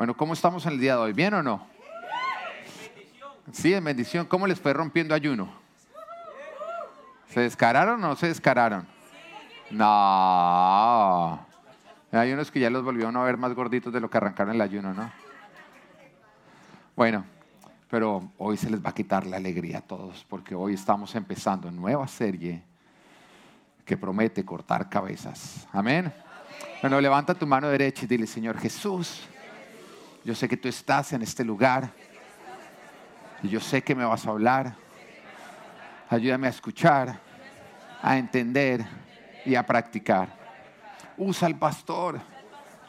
Bueno, ¿cómo estamos en el día de hoy? ¿Bien o no? Sí, en bendición. ¿Cómo les fue rompiendo ayuno? ¿Se descararon o no se descararon? No. Hay unos que ya los volvieron a ver más gorditos de lo que arrancaron el ayuno, ¿no? Bueno, pero hoy se les va a quitar la alegría a todos porque hoy estamos empezando nueva serie que promete cortar cabezas. Amén. Bueno, levanta tu mano derecha y dile, Señor Jesús, yo sé que tú estás en este lugar y yo sé que me vas a hablar. Ayúdame a escuchar, a entender y a practicar. Usa al pastor,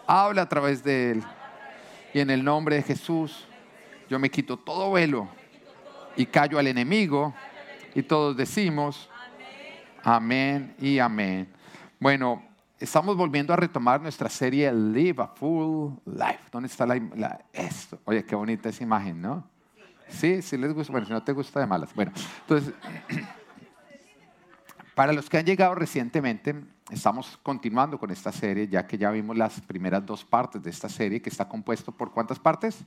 habla a través de él. Y en el nombre de Jesús, yo me quito todo velo y callo al enemigo y todos decimos amén y amén. Bueno, estamos volviendo a retomar nuestra serie Live a Full Life. ¿Dónde está la, esto? Oye, qué bonita esa imagen, ¿no? Sí, sí les gusta. Bueno, si no te gusta de malas. Bueno, entonces, para los que han llegado recientemente, estamos continuando con esta serie, ya que ya vimos las primeras dos partes de esta serie, que está compuesto por cuántas partes?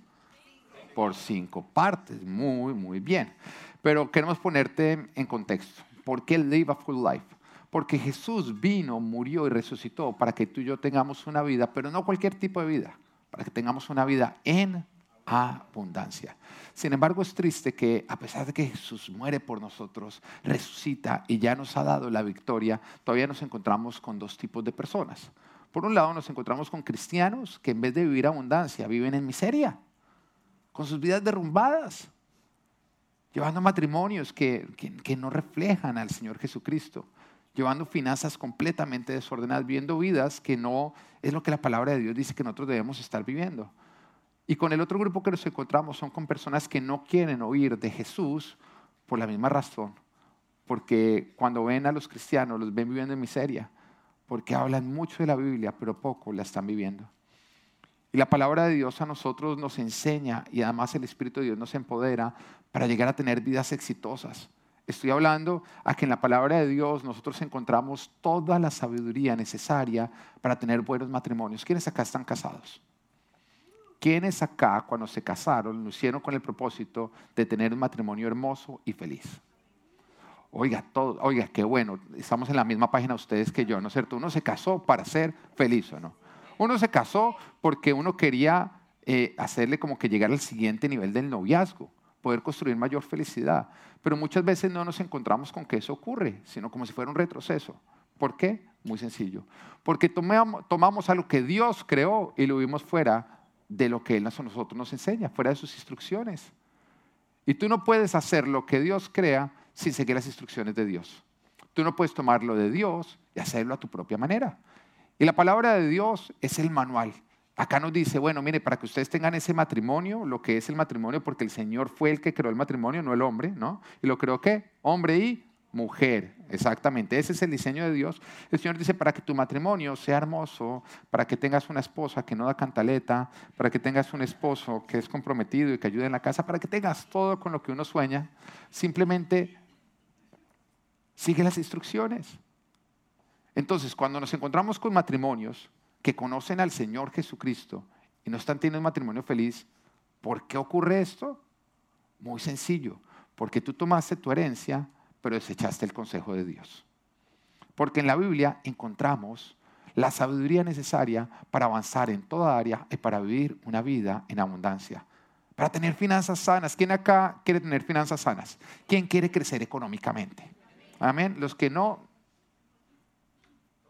por cinco partes. Muy, muy bien. Pero queremos ponerte en contexto. ¿Por qué live a full life? Porque Jesús vino, murió y resucitó para que tú y yo tengamos una vida, pero no cualquier tipo de vida, para que tengamos una vida en abundancia. Sin embargo, es triste que a pesar de que Jesús muere por nosotros, resucita y ya nos ha dado la victoria, todavía nos encontramos con dos tipos de personas. Por un lado, nos encontramos con cristianos que en vez de vivir abundancia, viven en miseria con sus vidas derrumbadas, llevando matrimonios que, no reflejan al Señor Jesucristo, llevando finanzas completamente desordenadas, viviendo vidas que no es lo que la palabra de Dios dice que nosotros debemos estar viviendo. Y con el otro grupo que nos encontramos son con personas que no quieren oír de Jesús por la misma razón, porque cuando ven a los cristianos los ven viviendo en miseria, porque hablan mucho de la Biblia, pero poco la están viviendo. Y la palabra de Dios a nosotros nos enseña y además el Espíritu de Dios nos empodera para llegar a tener vidas exitosas. Estoy hablando a que en la palabra de Dios nosotros encontramos toda la sabiduría necesaria para tener buenos matrimonios. ¿Quiénes acá están casados? ¿Quiénes acá cuando se casaron lo hicieron con el propósito de tener un matrimonio hermoso y feliz? Oiga, todo, oiga, qué bueno, estamos en la misma página ustedes que yo, ¿no es cierto? Uno se casó para ser feliz o no. Uno se casó porque uno quería eh, hacerle como que llegar al siguiente nivel del noviazgo, poder construir mayor felicidad. Pero muchas veces no nos encontramos con que eso ocurre, sino como si fuera un retroceso. ¿Por qué? Muy sencillo. Porque tomamos, tomamos a lo que Dios creó y lo vimos fuera de lo que Él a nosotros nos enseña, fuera de sus instrucciones. Y tú no puedes hacer lo que Dios crea sin seguir las instrucciones de Dios. Tú no puedes tomarlo de Dios y hacerlo a tu propia manera. Y la palabra de Dios es el manual. Acá nos dice, bueno, mire, para que ustedes tengan ese matrimonio, lo que es el matrimonio, porque el Señor fue el que creó el matrimonio, no el hombre, ¿no? Y lo creó qué? Hombre y mujer, exactamente. Ese es el diseño de Dios. El Señor dice, para que tu matrimonio sea hermoso, para que tengas una esposa que no da cantaleta, para que tengas un esposo que es comprometido y que ayude en la casa, para que tengas todo con lo que uno sueña, simplemente sigue las instrucciones. Entonces, cuando nos encontramos con matrimonios que conocen al Señor Jesucristo y no están teniendo un matrimonio feliz, ¿por qué ocurre esto? Muy sencillo, porque tú tomaste tu herencia, pero desechaste el consejo de Dios. Porque en la Biblia encontramos la sabiduría necesaria para avanzar en toda área y para vivir una vida en abundancia. Para tener finanzas sanas. ¿Quién acá quiere tener finanzas sanas? ¿Quién quiere crecer económicamente? Amén. Los que no,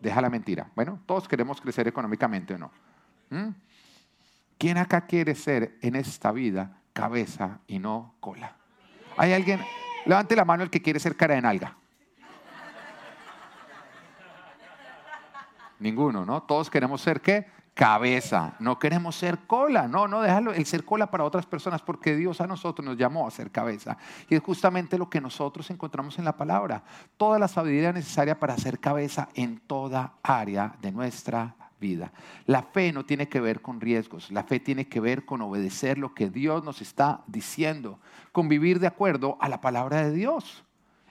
deja la mentira. Bueno, todos queremos crecer económicamente o no. ¿Mm? ¿Quién acá quiere ser en esta vida cabeza y no cola? ¿Hay alguien? Levante la mano el que quiere ser cara de nalga. Ninguno, ¿no? Todos queremos ser qué? Cabeza, no queremos ser cola, no, no, déjalo, el ser cola para otras personas, porque Dios a nosotros nos llamó a ser cabeza. Y es justamente lo que nosotros encontramos en la palabra, toda la sabiduría necesaria para ser cabeza en toda área de nuestra vida. La fe no tiene que ver con riesgos, la fe tiene que ver con obedecer lo que Dios nos está diciendo, con vivir de acuerdo a la palabra de Dios.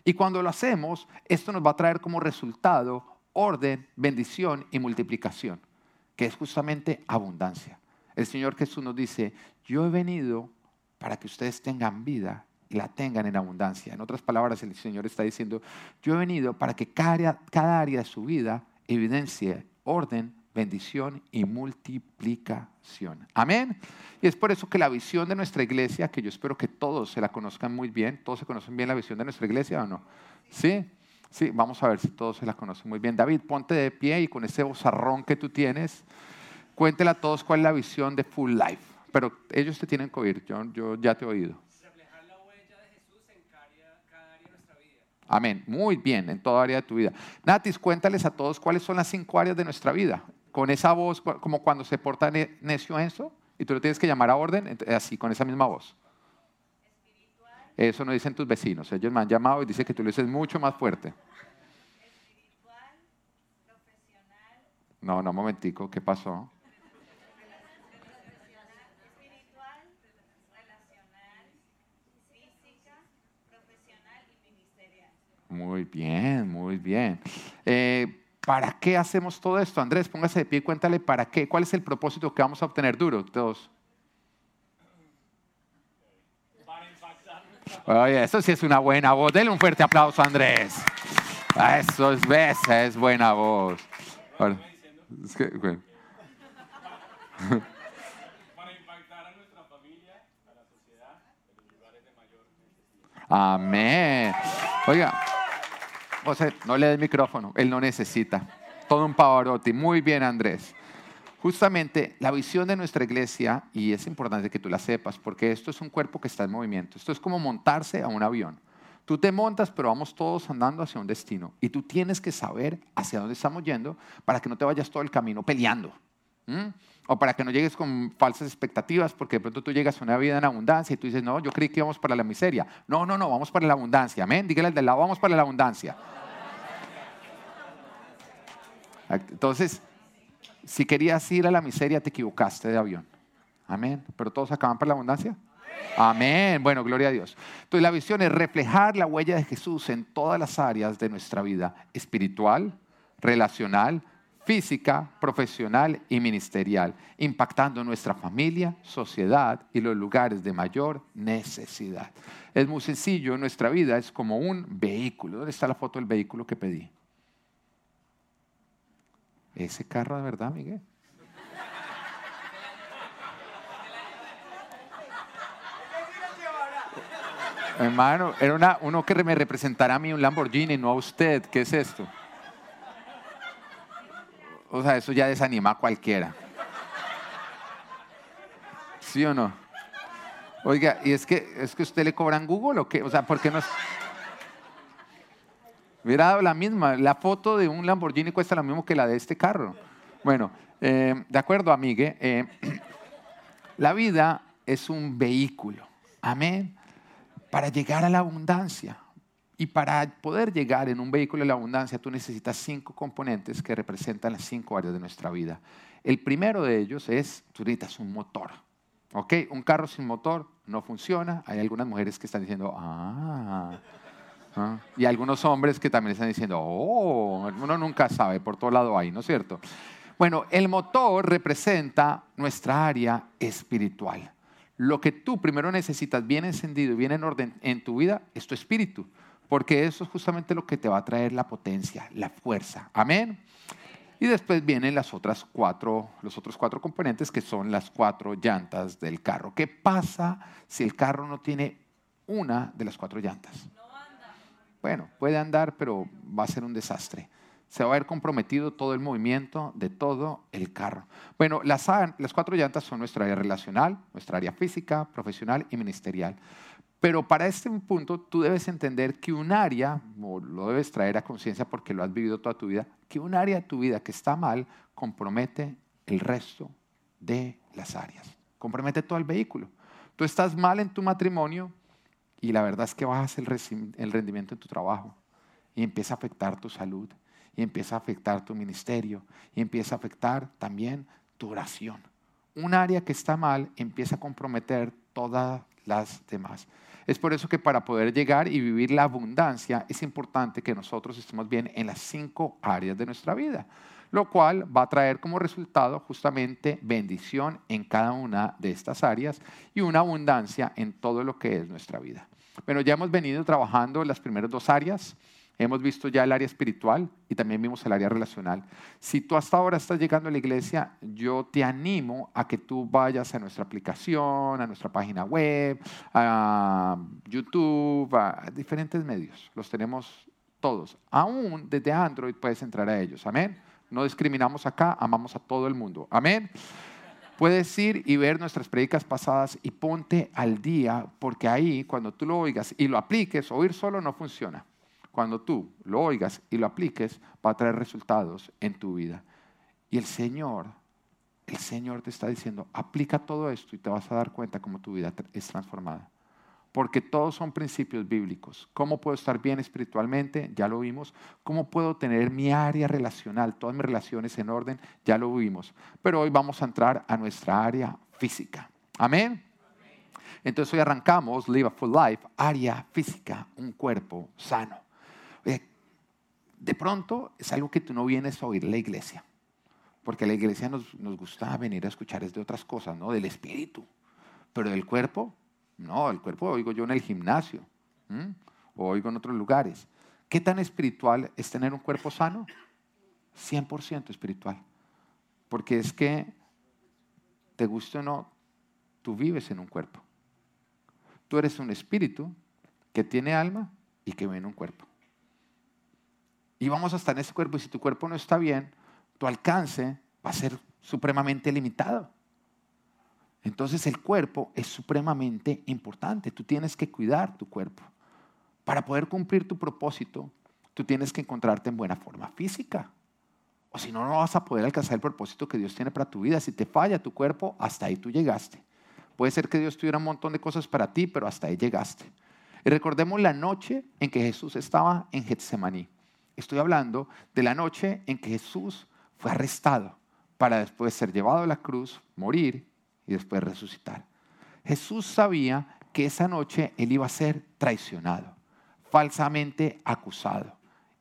Y cuando lo hacemos, esto nos va a traer como resultado orden, bendición y multiplicación que es justamente abundancia. El Señor Jesús nos dice, yo he venido para que ustedes tengan vida y la tengan en abundancia. En otras palabras, el Señor está diciendo, yo he venido para que cada, cada área de su vida evidencie orden, bendición y multiplicación. Amén. Y es por eso que la visión de nuestra iglesia, que yo espero que todos se la conozcan muy bien, todos se conocen bien la visión de nuestra iglesia o no? Sí, sí, vamos a ver si todos se la conocen muy bien. David, ponte de pie y con ese bozarrón que tú tienes, cuéntela a todos cuál es la visión de Full Life. Pero ellos te tienen que oír, yo, yo ya te he oído. Amén. Muy bien, en toda área de tu vida. Natis, cuéntales a todos cuáles son las cinco áreas de nuestra vida. Con esa voz, como cuando se porta necio Enzo, y tú lo tienes que llamar a orden, así, con esa misma voz. Eso no dicen tus vecinos. Ellos me han llamado y dicen que tú lo dices mucho más fuerte. Espiritual, profesional. No, no, momentico, ¿qué pasó? Muy bien, muy bien. Eh, ¿Para qué hacemos todo esto? Andrés, póngase de pie y cuéntale para qué. ¿Cuál es el propósito que vamos a obtener duro todos? Oye, eso sí es una buena voz. Denle un fuerte aplauso a Andrés. Eso es, es buena voz. Para impactar a nuestra familia, a la sociedad, en los lugares de mayor Amén. Oiga. José, no le dé el micrófono, él no necesita. Todo un pavarotti. Muy bien, Andrés. Justamente la visión de nuestra iglesia, y es importante que tú la sepas, porque esto es un cuerpo que está en movimiento. Esto es como montarse a un avión. Tú te montas, pero vamos todos andando hacia un destino. Y tú tienes que saber hacia dónde estamos yendo para que no te vayas todo el camino peleando. O para que no llegues con falsas expectativas, porque de pronto tú llegas a una vida en abundancia y tú dices, no, yo creí que íbamos para la miseria. No, no, no, vamos para la abundancia. Amén. Dígale al del lado, vamos para la abundancia. Entonces, si querías ir a la miseria, te equivocaste de avión. Amén. Pero todos acaban para la abundancia. Amén. Bueno, gloria a Dios. Entonces la visión es reflejar la huella de Jesús en todas las áreas de nuestra vida, espiritual, relacional, física, profesional y ministerial, impactando nuestra familia, sociedad y los lugares de mayor necesidad. Es muy sencillo, nuestra vida es como un vehículo. ¿Dónde está la foto del vehículo que pedí? Ese carro de verdad, Miguel. Hermano, era una, uno que me representara a mí un Lamborghini, no a usted. ¿Qué es esto? O sea, eso ya desanima a cualquiera. ¿Sí o no? Oiga, ¿y es que, es que usted le cobran Google o qué? O sea, ¿por qué no? Hubiera la misma. La foto de un Lamborghini cuesta lo mismo que la de este carro. Bueno, eh, de acuerdo, amigue. Eh, la vida es un vehículo. Amén. Para llegar a la abundancia. Y para poder llegar en un vehículo a la abundancia, tú necesitas cinco componentes que representan las cinco áreas de nuestra vida. El primero de ellos es, tú necesitas un motor. ¿Ok? Un carro sin motor no funciona. Hay algunas mujeres que están diciendo, ah, ¿Ah? Y algunos hombres que también están diciendo, oh, uno nunca sabe, por todo lado hay, ¿no es cierto? Bueno, el motor representa nuestra área espiritual. Lo que tú primero necesitas bien encendido y bien en orden en tu vida es tu espíritu, porque eso es justamente lo que te va a traer la potencia, la fuerza. Amén. Y después vienen las otras cuatro, los otros cuatro componentes que son las cuatro llantas del carro. ¿Qué pasa si el carro no tiene una de las cuatro llantas? Bueno, puede andar, pero va a ser un desastre. Se va a ver comprometido todo el movimiento de todo el carro. Bueno, las, las cuatro llantas son nuestra área relacional, nuestra área física, profesional y ministerial. Pero para este punto tú debes entender que un área, o lo debes traer a conciencia porque lo has vivido toda tu vida, que un área de tu vida que está mal compromete el resto de las áreas. Compromete todo el vehículo. Tú estás mal en tu matrimonio, y la verdad es que bajas el, rendimiento en tu trabajo y empieza a afectar tu salud y empieza a afectar tu ministerio y empieza a afectar también tu oración. Un área que está mal empieza a comprometer todas las demás. Es por eso que para poder llegar y vivir la abundancia es importante que nosotros estemos bien en las cinco áreas de nuestra vida. Lo cual va a traer como resultado justamente bendición en cada una de estas áreas y una abundancia en todo lo que es nuestra vida. Bueno, ya hemos venido trabajando las primeras dos áreas. Hemos visto ya el área espiritual y también vimos el área relacional. Si tú hasta ahora estás llegando a la iglesia, yo te animo a que tú vayas a nuestra aplicación, a nuestra página web, a YouTube, a diferentes medios. Los tenemos todos. Aún desde Android puedes entrar a ellos. Amén. No discriminamos acá, amamos a todo el mundo. Amén. Puedes ir y ver nuestras predicas pasadas y ponte al día, porque ahí cuando tú lo oigas y lo apliques, oír solo no funciona. Cuando tú lo oigas y lo apliques, va a traer resultados en tu vida. Y el Señor, el Señor te está diciendo, aplica todo esto y te vas a dar cuenta cómo tu vida es transformada porque todos son principios bíblicos. ¿Cómo puedo estar bien espiritualmente? Ya lo vimos. ¿Cómo puedo tener mi área relacional, todas mis relaciones en orden? Ya lo vimos. Pero hoy vamos a entrar a nuestra área física. Amén. Entonces hoy arrancamos Live a Full Life, área física, un cuerpo sano. De pronto es algo que tú no vienes a oír la iglesia, porque la iglesia nos, nos gusta venir a escuchar es de otras cosas, ¿no? Del espíritu, pero del cuerpo no, el cuerpo oigo yo en el gimnasio o oigo en otros lugares. ¿Qué tan espiritual es tener un cuerpo sano? 100% espiritual. Porque es que, te guste o no, tú vives en un cuerpo. Tú eres un espíritu que tiene alma y que vive en un cuerpo. Y vamos a estar en ese cuerpo y si tu cuerpo no está bien, tu alcance va a ser supremamente limitado. Entonces el cuerpo es supremamente importante. Tú tienes que cuidar tu cuerpo. Para poder cumplir tu propósito, tú tienes que encontrarte en buena forma física. O si no, no vas a poder alcanzar el propósito que Dios tiene para tu vida. Si te falla tu cuerpo, hasta ahí tú llegaste. Puede ser que Dios tuviera un montón de cosas para ti, pero hasta ahí llegaste. Y recordemos la noche en que Jesús estaba en Getsemaní. Estoy hablando de la noche en que Jesús fue arrestado para después ser llevado a la cruz, morir y después resucitar. Jesús sabía que esa noche él iba a ser traicionado, falsamente acusado,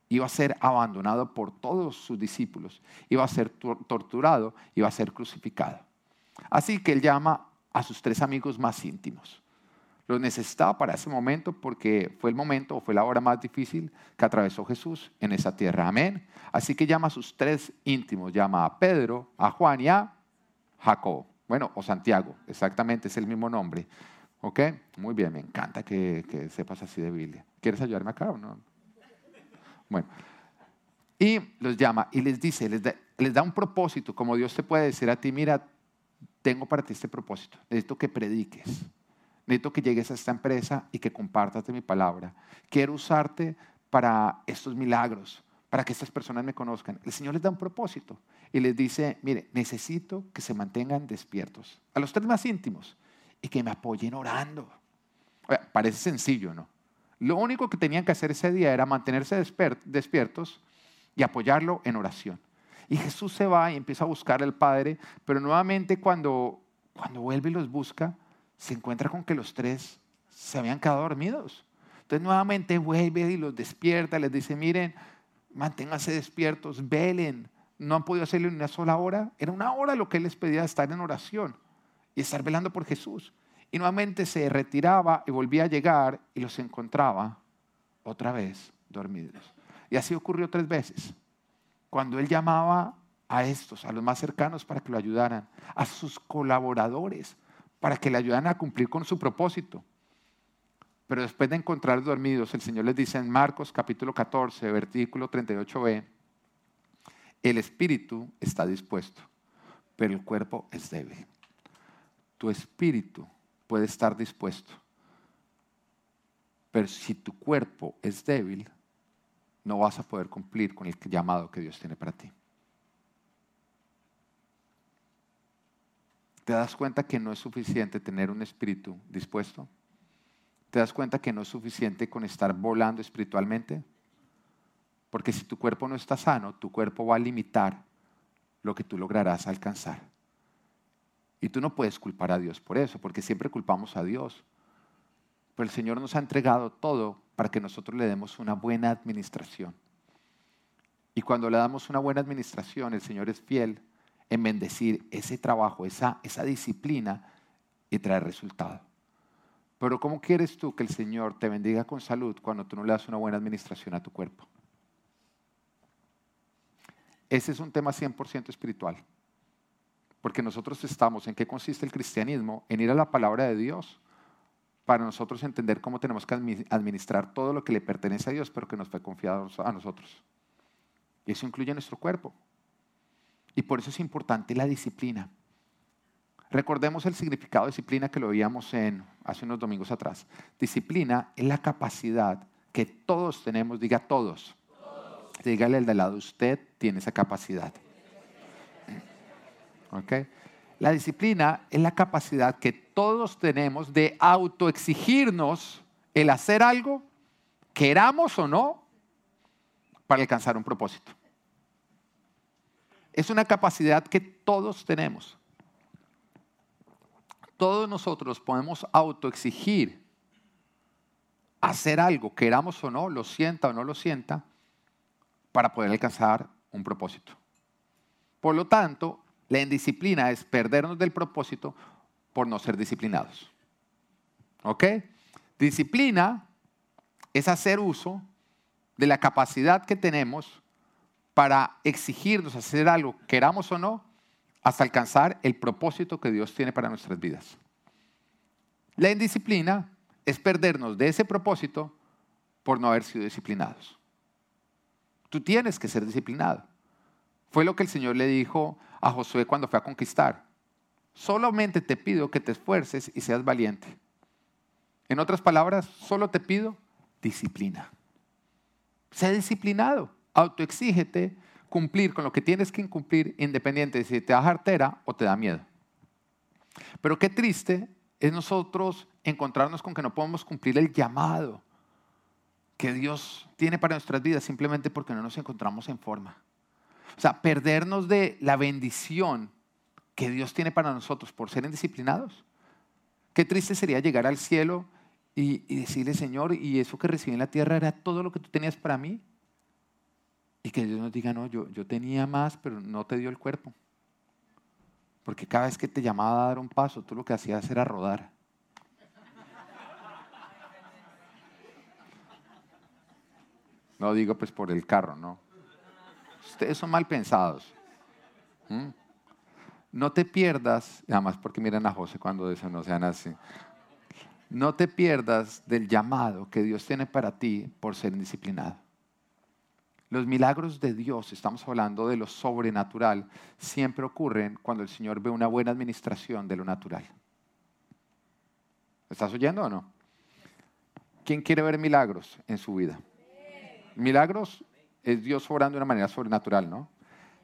iba a ser abandonado por todos sus discípulos, iba a ser torturado, iba a ser crucificado. Así que él llama a sus tres amigos más íntimos. Los necesitaba para ese momento porque fue el momento o fue la hora más difícil que atravesó Jesús en esa tierra. Amén. Así que llama a sus tres íntimos, llama a Pedro, a Juan y a Jacob. Bueno, o Santiago, exactamente, es el mismo nombre. ¿Ok? Muy bien, me encanta que, sepas así de Biblia. ¿Quieres ayudarme acá o no? Bueno, y los llama y les dice, les da, les da un propósito, como Dios te puede decir a ti, mira, tengo para ti este propósito, necesito que prediques, necesito que llegues a esta empresa y que compartas de mi palabra. Quiero usarte para estos milagros, para que estas personas me conozcan. El Señor les da un propósito y les dice, mire, necesito que se mantengan despiertos, a los tres más íntimos, y que me apoyen orando. parece sencillo, ¿no? Lo único que tenían que hacer ese día era mantenerse despiertos y apoyarlo en oración. Y Jesús se va y empieza a buscar al Padre, pero nuevamente cuando, cuando vuelve y los busca, se encuentra con que los tres se habían quedado dormidos. Entonces nuevamente vuelve y los despierta, les dice, miren, manténganse despiertos, velen. No han podido hacerlo en una sola hora. Era una hora lo que él les pedía estar en oración y estar velando por Jesús. Y nuevamente se retiraba y volvía a llegar y los encontraba otra vez dormidos. Y así ocurrió tres veces. Cuando él llamaba a estos, a los más cercanos para que lo ayudaran, a sus colaboradores para que le ayudaran a cumplir con su propósito. Pero después de encontrar dormidos, el Señor les dice en Marcos capítulo 14, versículo 38b, el espíritu está dispuesto, pero el cuerpo es débil. Tu espíritu puede estar dispuesto, pero si tu cuerpo es débil, no vas a poder cumplir con el llamado que Dios tiene para ti. ¿Te das cuenta que no es suficiente tener un espíritu dispuesto? ¿Te das cuenta que no es suficiente con estar volando espiritualmente? Porque si tu cuerpo no está sano, tu cuerpo va a limitar lo que tú lograrás alcanzar. Y tú no puedes culpar a Dios por eso, porque siempre culpamos a Dios. Pero el Señor nos ha entregado todo para que nosotros le demos una buena administración. Y cuando le damos una buena administración, el Señor es fiel en bendecir ese trabajo, esa, esa disciplina y traer resultado. Pero ¿cómo quieres tú que el Señor te bendiga con salud cuando tú no le das una buena administración a tu cuerpo? Ese es un tema 100% espiritual. Porque nosotros estamos, ¿en qué consiste el cristianismo? En ir a la palabra de Dios para nosotros entender cómo tenemos que administrar todo lo que le pertenece a Dios, pero que nos fue confiado a nosotros. Y eso incluye nuestro cuerpo. Y por eso es importante la disciplina. Recordemos el significado de disciplina que lo veíamos en, hace unos domingos atrás. Disciplina es la capacidad que todos tenemos, diga todos. Dígale al de lado, usted tiene esa capacidad. ¿Okay? La disciplina es la capacidad que todos tenemos de autoexigirnos el hacer algo, queramos o no, para alcanzar un propósito. Es una capacidad que todos tenemos. Todos nosotros podemos autoexigir hacer algo, queramos o no, lo sienta o no lo sienta, para poder alcanzar un propósito. Por lo tanto, la indisciplina es perdernos del propósito por no ser disciplinados. ¿Ok? Disciplina es hacer uso de la capacidad que tenemos para exigirnos hacer algo, queramos o no, hasta alcanzar el propósito que Dios tiene para nuestras vidas. La indisciplina es perdernos de ese propósito por no haber sido disciplinados. Tú tienes que ser disciplinado. Fue lo que el Señor le dijo a Josué cuando fue a conquistar. Solamente te pido que te esfuerces y seas valiente. En otras palabras, solo te pido disciplina. Sé disciplinado, autoexígete cumplir con lo que tienes que cumplir independiente de si te da jartera o te da miedo. Pero qué triste es nosotros encontrarnos con que no podemos cumplir el llamado que Dios tiene para nuestras vidas simplemente porque no nos encontramos en forma. O sea, perdernos de la bendición que Dios tiene para nosotros por ser indisciplinados. Qué triste sería llegar al cielo y, decirle, Señor, y eso que recibí en la tierra era todo lo que tú tenías para mí. Y que Dios nos diga, no, yo, yo tenía más, pero no te dio el cuerpo. Porque cada vez que te llamaba a dar un paso, tú lo que hacías era rodar. No digo pues por el carro, no. Ustedes son mal pensados. ¿Mm? No te pierdas, además porque miren a José cuando dicen no sean así. No te pierdas del llamado que Dios tiene para ti por ser indisciplinado. Los milagros de Dios, estamos hablando de lo sobrenatural, siempre ocurren cuando el Señor ve una buena administración de lo natural. ¿Estás oyendo o no? ¿Quién quiere ver milagros en su vida? Milagros es Dios obrando de una manera sobrenatural, ¿no?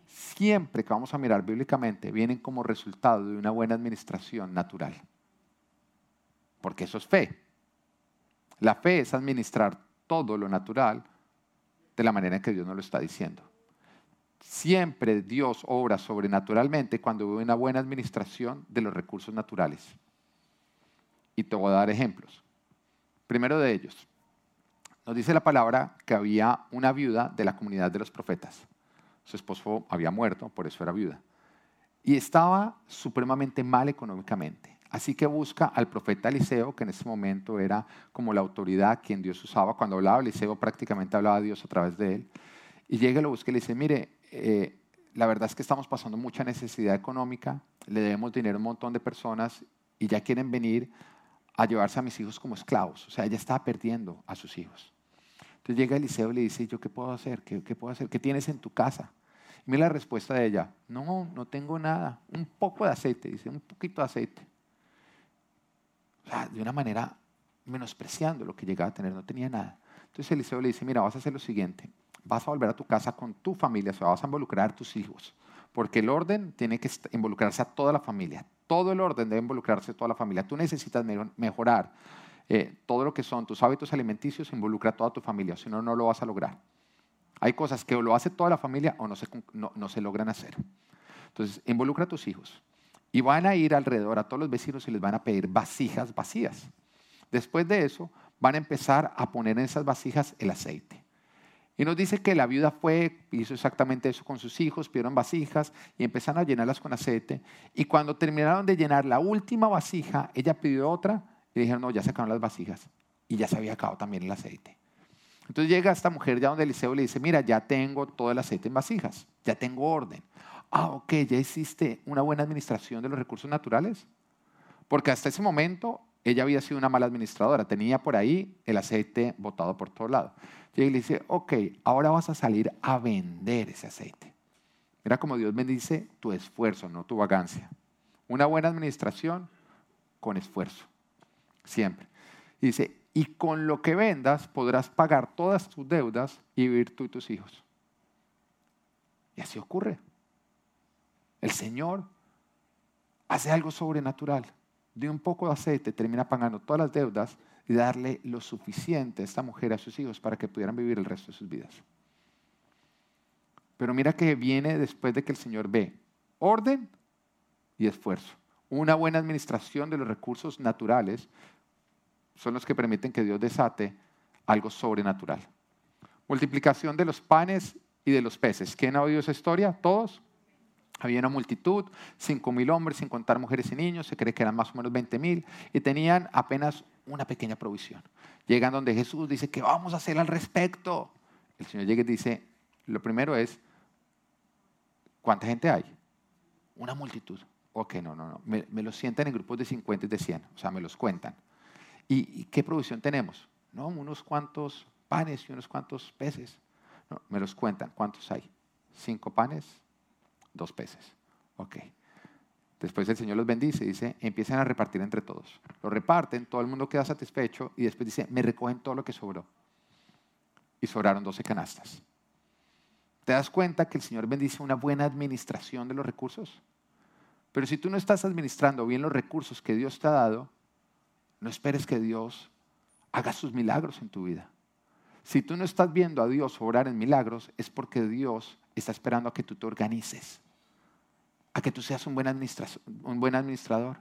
Siempre que vamos a mirar bíblicamente, vienen como resultado de una buena administración natural. Porque eso es fe. La fe es administrar todo lo natural de la manera en que Dios nos lo está diciendo. Siempre Dios obra sobrenaturalmente cuando ve una buena administración de los recursos naturales. Y te voy a dar ejemplos. Primero de ellos, nos dice la palabra que había una viuda de la comunidad de los profetas. Su esposo había muerto, por eso era viuda. Y estaba supremamente mal económicamente. Así que busca al profeta Eliseo, que en ese momento era como la autoridad quien Dios usaba. Cuando hablaba Eliseo prácticamente hablaba Dios a través de él. Y llega y lo busca y le dice, mire, eh, la verdad es que estamos pasando mucha necesidad económica, le debemos dinero a un montón de personas y ya quieren venir a llevarse a mis hijos como esclavos. O sea, ella estaba perdiendo a sus hijos. Entonces llega Eliseo y le dice, ¿yo qué puedo hacer? ¿Qué, puedo hacer? ¿Qué tienes en tu casa? Y mira la respuesta de ella, no, no tengo nada, un poco de aceite, dice, un poquito de aceite. O sea, de una manera menospreciando lo que llegaba a tener, no tenía nada. Entonces Eliseo le dice, mira, vas a hacer lo siguiente, vas a volver a tu casa con tu familia, o sea, vas a involucrar a tus hijos, porque el orden tiene que involucrarse a toda la familia, todo el orden debe involucrarse a toda la familia. Tú necesitas mejorar eh, todo lo que son tus hábitos alimenticios involucra a toda tu familia, si no, no lo vas a lograr. Hay cosas que lo hace toda la familia o no se, no, se logran hacer. Entonces, involucra a tus hijos y van a ir alrededor a todos los vecinos y les van a pedir vasijas vacías. Después de eso, van a empezar a poner en esas vasijas el aceite. Y nos dice que la viuda fue, hizo exactamente eso con sus hijos, pidieron vasijas y empezaron a llenarlas con aceite. Y cuando terminaron de llenar la última vasija, ella pidió otra y dijeron, no, ya se acabaron las vasijas. Y ya se había acabado también el aceite. Entonces llega esta mujer ya donde Eliseo le dice, mira, ya tengo todo el aceite en vasijas, ya tengo orden. Ah, ok, ya hiciste una buena administración de los recursos naturales. Porque hasta ese momento ella había sido una mala administradora, tenía por ahí el aceite botado por todos lados. Y le dice, ok, ahora vas a salir a vender ese aceite. Mira como Dios bendice tu esfuerzo, no tu vagancia. Una buena administración con esfuerzo, siempre. Dice, y con lo que vendas podrás pagar todas tus deudas y vivir tú y tus hijos. Y así ocurre. El Señor hace algo sobrenatural. De un poco de aceite termina pagando todas las deudas y darle lo suficiente a esta mujer, a sus hijos, para que pudieran vivir el resto de sus vidas. Pero mira que viene después de que el Señor ve orden y esfuerzo. Una buena administración de los recursos naturales son los que permiten que Dios desate algo sobrenatural. Multiplicación de los panes y de los peces. ¿Quién ha oído esa historia? ¿Todos? Había una multitud, cinco mil hombres, sin contar mujeres y niños, se cree que eran más o menos 20 mil, y tenían apenas una pequeña provisión. Llegan donde Jesús dice, ¿qué vamos a hacer al respecto? El Señor llega y dice, lo primero es, ¿cuánta gente hay? Una multitud. Ok, no, no, no. Me, los sientan en grupos de 50 y de 100, o sea, me los cuentan. ¿Y, qué provisión tenemos? No, unos cuantos panes y unos cuantos peces. No, me los cuentan. ¿Cuántos hay? Cinco panes, dos peces. Ok. Después el Señor los bendice y dice, empiezan a repartir entre todos. Lo reparten, todo el mundo queda satisfecho y después dice, me recogen todo lo que sobró. Y sobraron 12 canastas. ¿Te das cuenta que el Señor bendice una buena administración de los recursos? Pero si tú no estás administrando bien los recursos que Dios te ha dado, no esperes que Dios haga sus milagros en tu vida. Si tú no estás viendo a Dios obrar en milagros, es porque Dios está esperando a que tú te organices, a que tú seas un buen, administrador.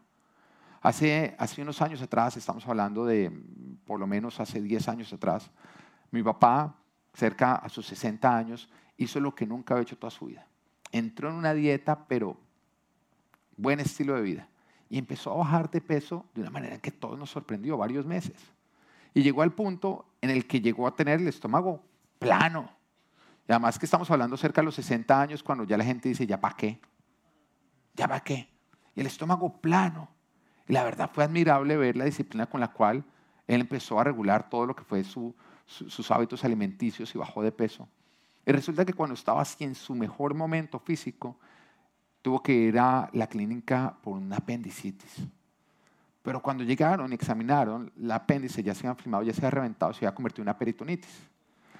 Hace, hace unos años atrás, estamos hablando de por lo menos hace 10 años atrás, mi papá, cerca a sus 60 años, hizo lo que nunca había hecho toda su vida. Entró en una dieta, pero buen estilo de vida y empezó a bajar de peso de una manera que todo nos sorprendió, varios meses. Y llegó al punto en el que llegó a tener el estómago plano. Y además que estamos hablando cerca de los 60 años, cuando ya la gente dice, ¿ya para qué? ¿Ya para qué? Y el estómago plano. Y la verdad fue admirable ver la disciplina con la cual él empezó a regular todo lo que fue sus hábitos alimenticios y bajó de peso. Y resulta que cuando estaba así en su mejor momento físico, tuvo que ir a la clínica por una apendicitis. Pero cuando llegaron y examinaron, la apéndice ya se había inflamado, ya se había reventado, se había convertido en una peritonitis.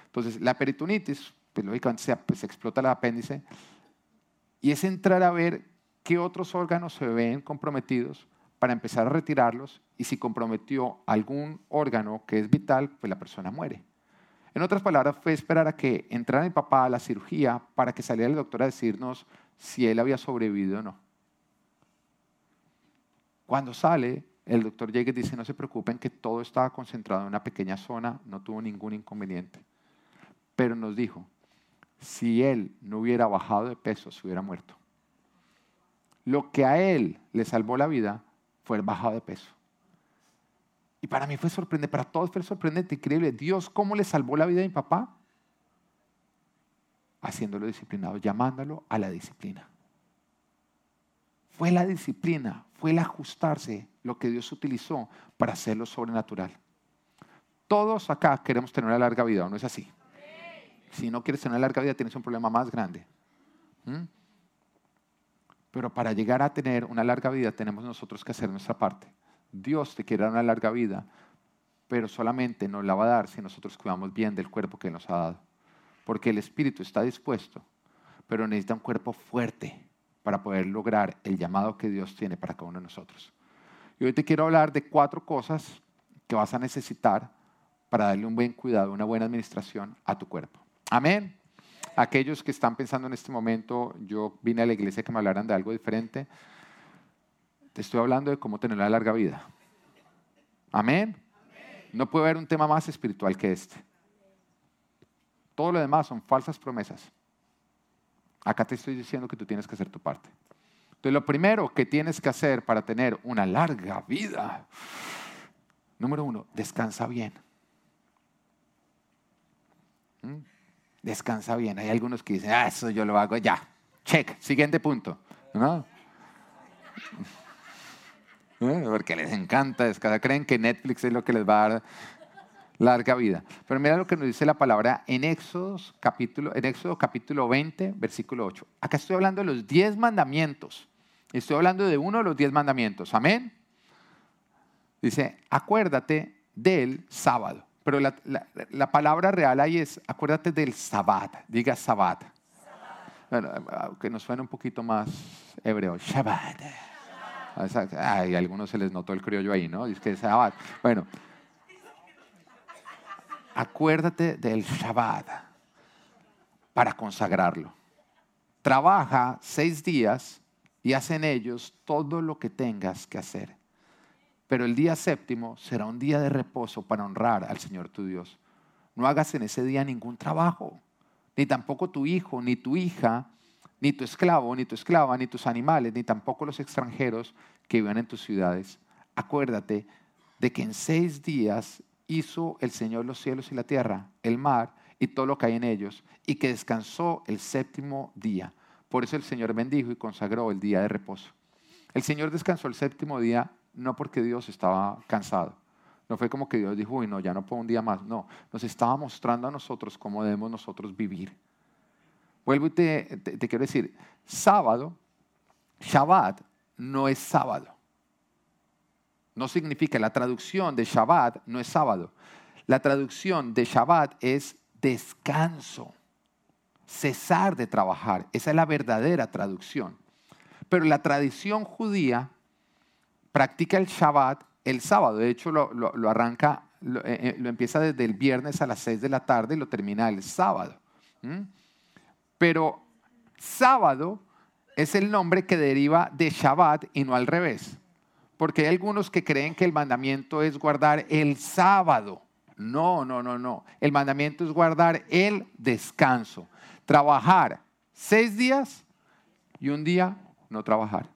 Entonces, la peritonitis, pues, lógicamente se, pues, explota el apéndice y es entrar a ver qué otros órganos se ven comprometidos para empezar a retirarlos y si comprometió algún órgano que es vital, pues la persona muere. En otras palabras, fue esperar a que entrara mi papá a la cirugía para que saliera el doctor a decirnos si él había sobrevivido o no. Cuando sale, el doctor llega dice, no se preocupen que todo estaba concentrado en una pequeña zona, no tuvo ningún inconveniente. Pero nos dijo, si él no hubiera bajado de peso, se hubiera muerto. Lo que a él le salvó la vida fue el bajado de peso. Y para mí fue sorprendente, para todos fue sorprendente, increíble. Dios, ¿cómo le salvó la vida a mi papá? Haciéndolo disciplinado, llamándolo a la disciplina. Fue la disciplina, fue el ajustarse lo que Dios utilizó para hacerlo sobrenatural. Todos acá queremos tener una larga vida, ¿o no es así? Si no quieres tener una larga vida, tienes un problema más grande. ¿Mm? Pero para llegar a tener una larga vida tenemos nosotros que hacer nuestra parte. Dios te quiere dar una larga vida, pero solamente nos la va a dar si nosotros cuidamos bien del cuerpo que nos ha dado porque el espíritu está dispuesto, pero necesita un cuerpo fuerte para poder lograr el llamado que Dios tiene para cada uno de nosotros. Y hoy te quiero hablar de cuatro cosas que vas a necesitar para darle un buen cuidado, una buena administración a tu cuerpo. Amén. Aquellos que están pensando en este momento, yo vine a la iglesia que me hablaran de algo diferente. Te estoy hablando de cómo tener una larga vida. Amén. No puede haber un tema más espiritual que este. Todo lo demás son falsas promesas. Acá te estoy diciendo que tú tienes que hacer tu parte. Entonces, lo primero que tienes que hacer para tener una larga vida, número uno, descansa bien. ¿Mm? Descansa bien. Hay algunos que dicen, ah, eso yo lo hago ya. Check, siguiente punto. ¿No? ¿Eh? Porque les encanta descansar. Creen que Netflix es lo que les va a dar larga vida. Pero mira lo que nos dice la palabra en Éxodo capítulo, en Éxodo capítulo 20, versículo 8. Acá estoy hablando de los 10 mandamientos. Estoy hablando de uno de los 10 mandamientos. Amén. Dice, acuérdate del sábado. Pero la, palabra real ahí es, acuérdate del sabbat. Diga sabbat. Bueno, aunque nos suena un poquito más hebreo. Shabbat. A algunos se les notó el criollo ahí, ¿no? Dice que es sabbat. Bueno, acuérdate del Shabbat para consagrarlo. Trabaja seis días y haz en ellos todo lo que tengas que hacer. Pero el día séptimo será un día de reposo para honrar al Señor tu Dios. No hagas en ese día ningún trabajo, ni tampoco tu hijo, ni tu hija, ni tu esclavo, ni tu esclava, ni tus animales, ni tampoco los extranjeros que vivan en tus ciudades. Acuérdate de que en seis días hizo el Señor los cielos y la tierra, el mar y todo lo que hay en ellos, y que descansó el séptimo día. Por eso el Señor bendijo y consagró el día de reposo. El Señor descansó el séptimo día no porque Dios estaba cansado. No fue como que Dios dijo, uy, no, ya no puedo un día más. No, nos estaba mostrando a nosotros cómo debemos nosotros vivir. Vuelvo y te, te quiero decir, sábado, Shabbat, no es sábado. No significa, la traducción de Shabbat no es sábado. La traducción de Shabbat es descanso, cesar de trabajar. Esa es la verdadera traducción. Pero la tradición judía practica el Shabbat el sábado. De hecho, lo, arranca, eh, eh, lo, empieza desde el viernes a las 6 de la tarde y lo termina el sábado. Pero sábado es el nombre que deriva de Shabbat y no al revés porque hay algunos que creen que el mandamiento es guardar el sábado. No, no, no, no. El mandamiento es guardar el descanso. Trabajar seis días y un día no trabajar.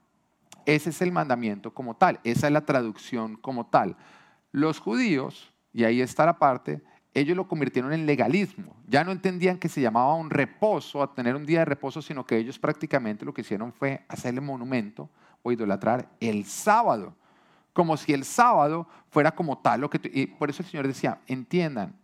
Ese es el mandamiento como tal. Esa es la traducción como tal. Los judíos, y ahí está la parte, ellos lo convirtieron en legalismo. Ya no entendían que se llamaba un reposo, a tener un día de reposo, sino que ellos prácticamente lo que hicieron fue hacerle monumento o idolatrar el sábado, como si el sábado fuera como tal. Lo que y por eso el Señor decía, entiendan,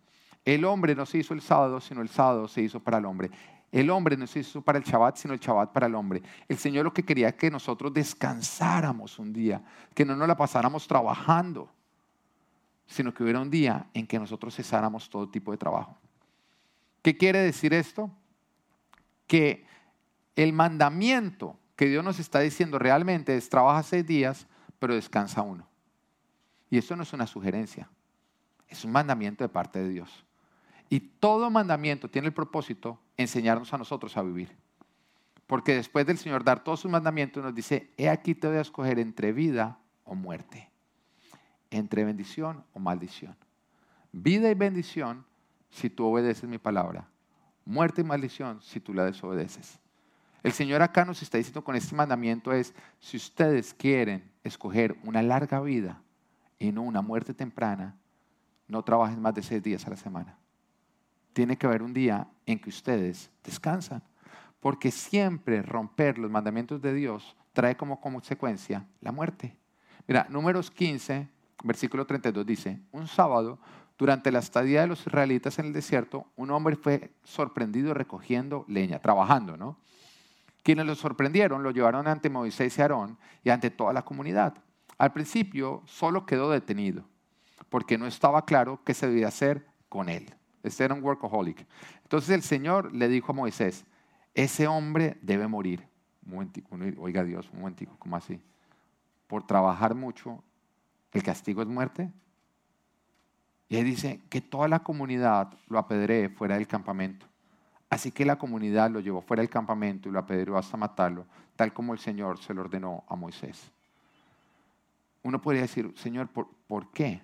el hombre no se hizo el sábado, sino el sábado se hizo para el hombre. El hombre no se hizo para el Shabbat, sino el Shabbat para el hombre. El Señor lo que quería es que nosotros descansáramos un día, que no nos la pasáramos trabajando, sino que hubiera un día en que nosotros cesáramos todo tipo de trabajo. ¿Qué quiere decir esto? Que el mandamiento que Dios nos está diciendo realmente es trabaja seis días, pero descansa uno. Y eso no es una sugerencia, es un mandamiento de parte de Dios. Y todo mandamiento tiene el propósito enseñarnos a nosotros a vivir. Porque después del Señor dar todos sus mandamientos nos dice, he aquí te voy a escoger entre vida o muerte, entre bendición o maldición. Vida y bendición si tú obedeces mi palabra, muerte y maldición si tú la desobedeces. El Señor acá nos está diciendo con este mandamiento es, si ustedes quieren escoger una larga vida y no una muerte temprana, no trabajen más de seis días a la semana. Tiene que haber un día en que ustedes descansan, porque siempre romper los mandamientos de Dios trae como consecuencia la muerte. Mira, números 15, versículo 32 dice, un sábado, durante la estadía de los israelitas en el desierto, un hombre fue sorprendido recogiendo leña, trabajando, ¿no? Quienes lo sorprendieron lo llevaron ante Moisés y Aarón y ante toda la comunidad. Al principio solo quedó detenido, porque no estaba claro qué se debía hacer con él. Este era un workaholic. Entonces el Señor le dijo a Moisés, ese hombre debe morir. oiga Dios, un momentico, ¿cómo así? Por trabajar mucho, ¿el castigo es muerte? Y él dice que toda la comunidad lo apedree fuera del campamento. Así que la comunidad lo llevó fuera del campamento y lo apedreó hasta matarlo, tal como el Señor se lo ordenó a Moisés. Uno podría decir, Señor, ¿por, qué?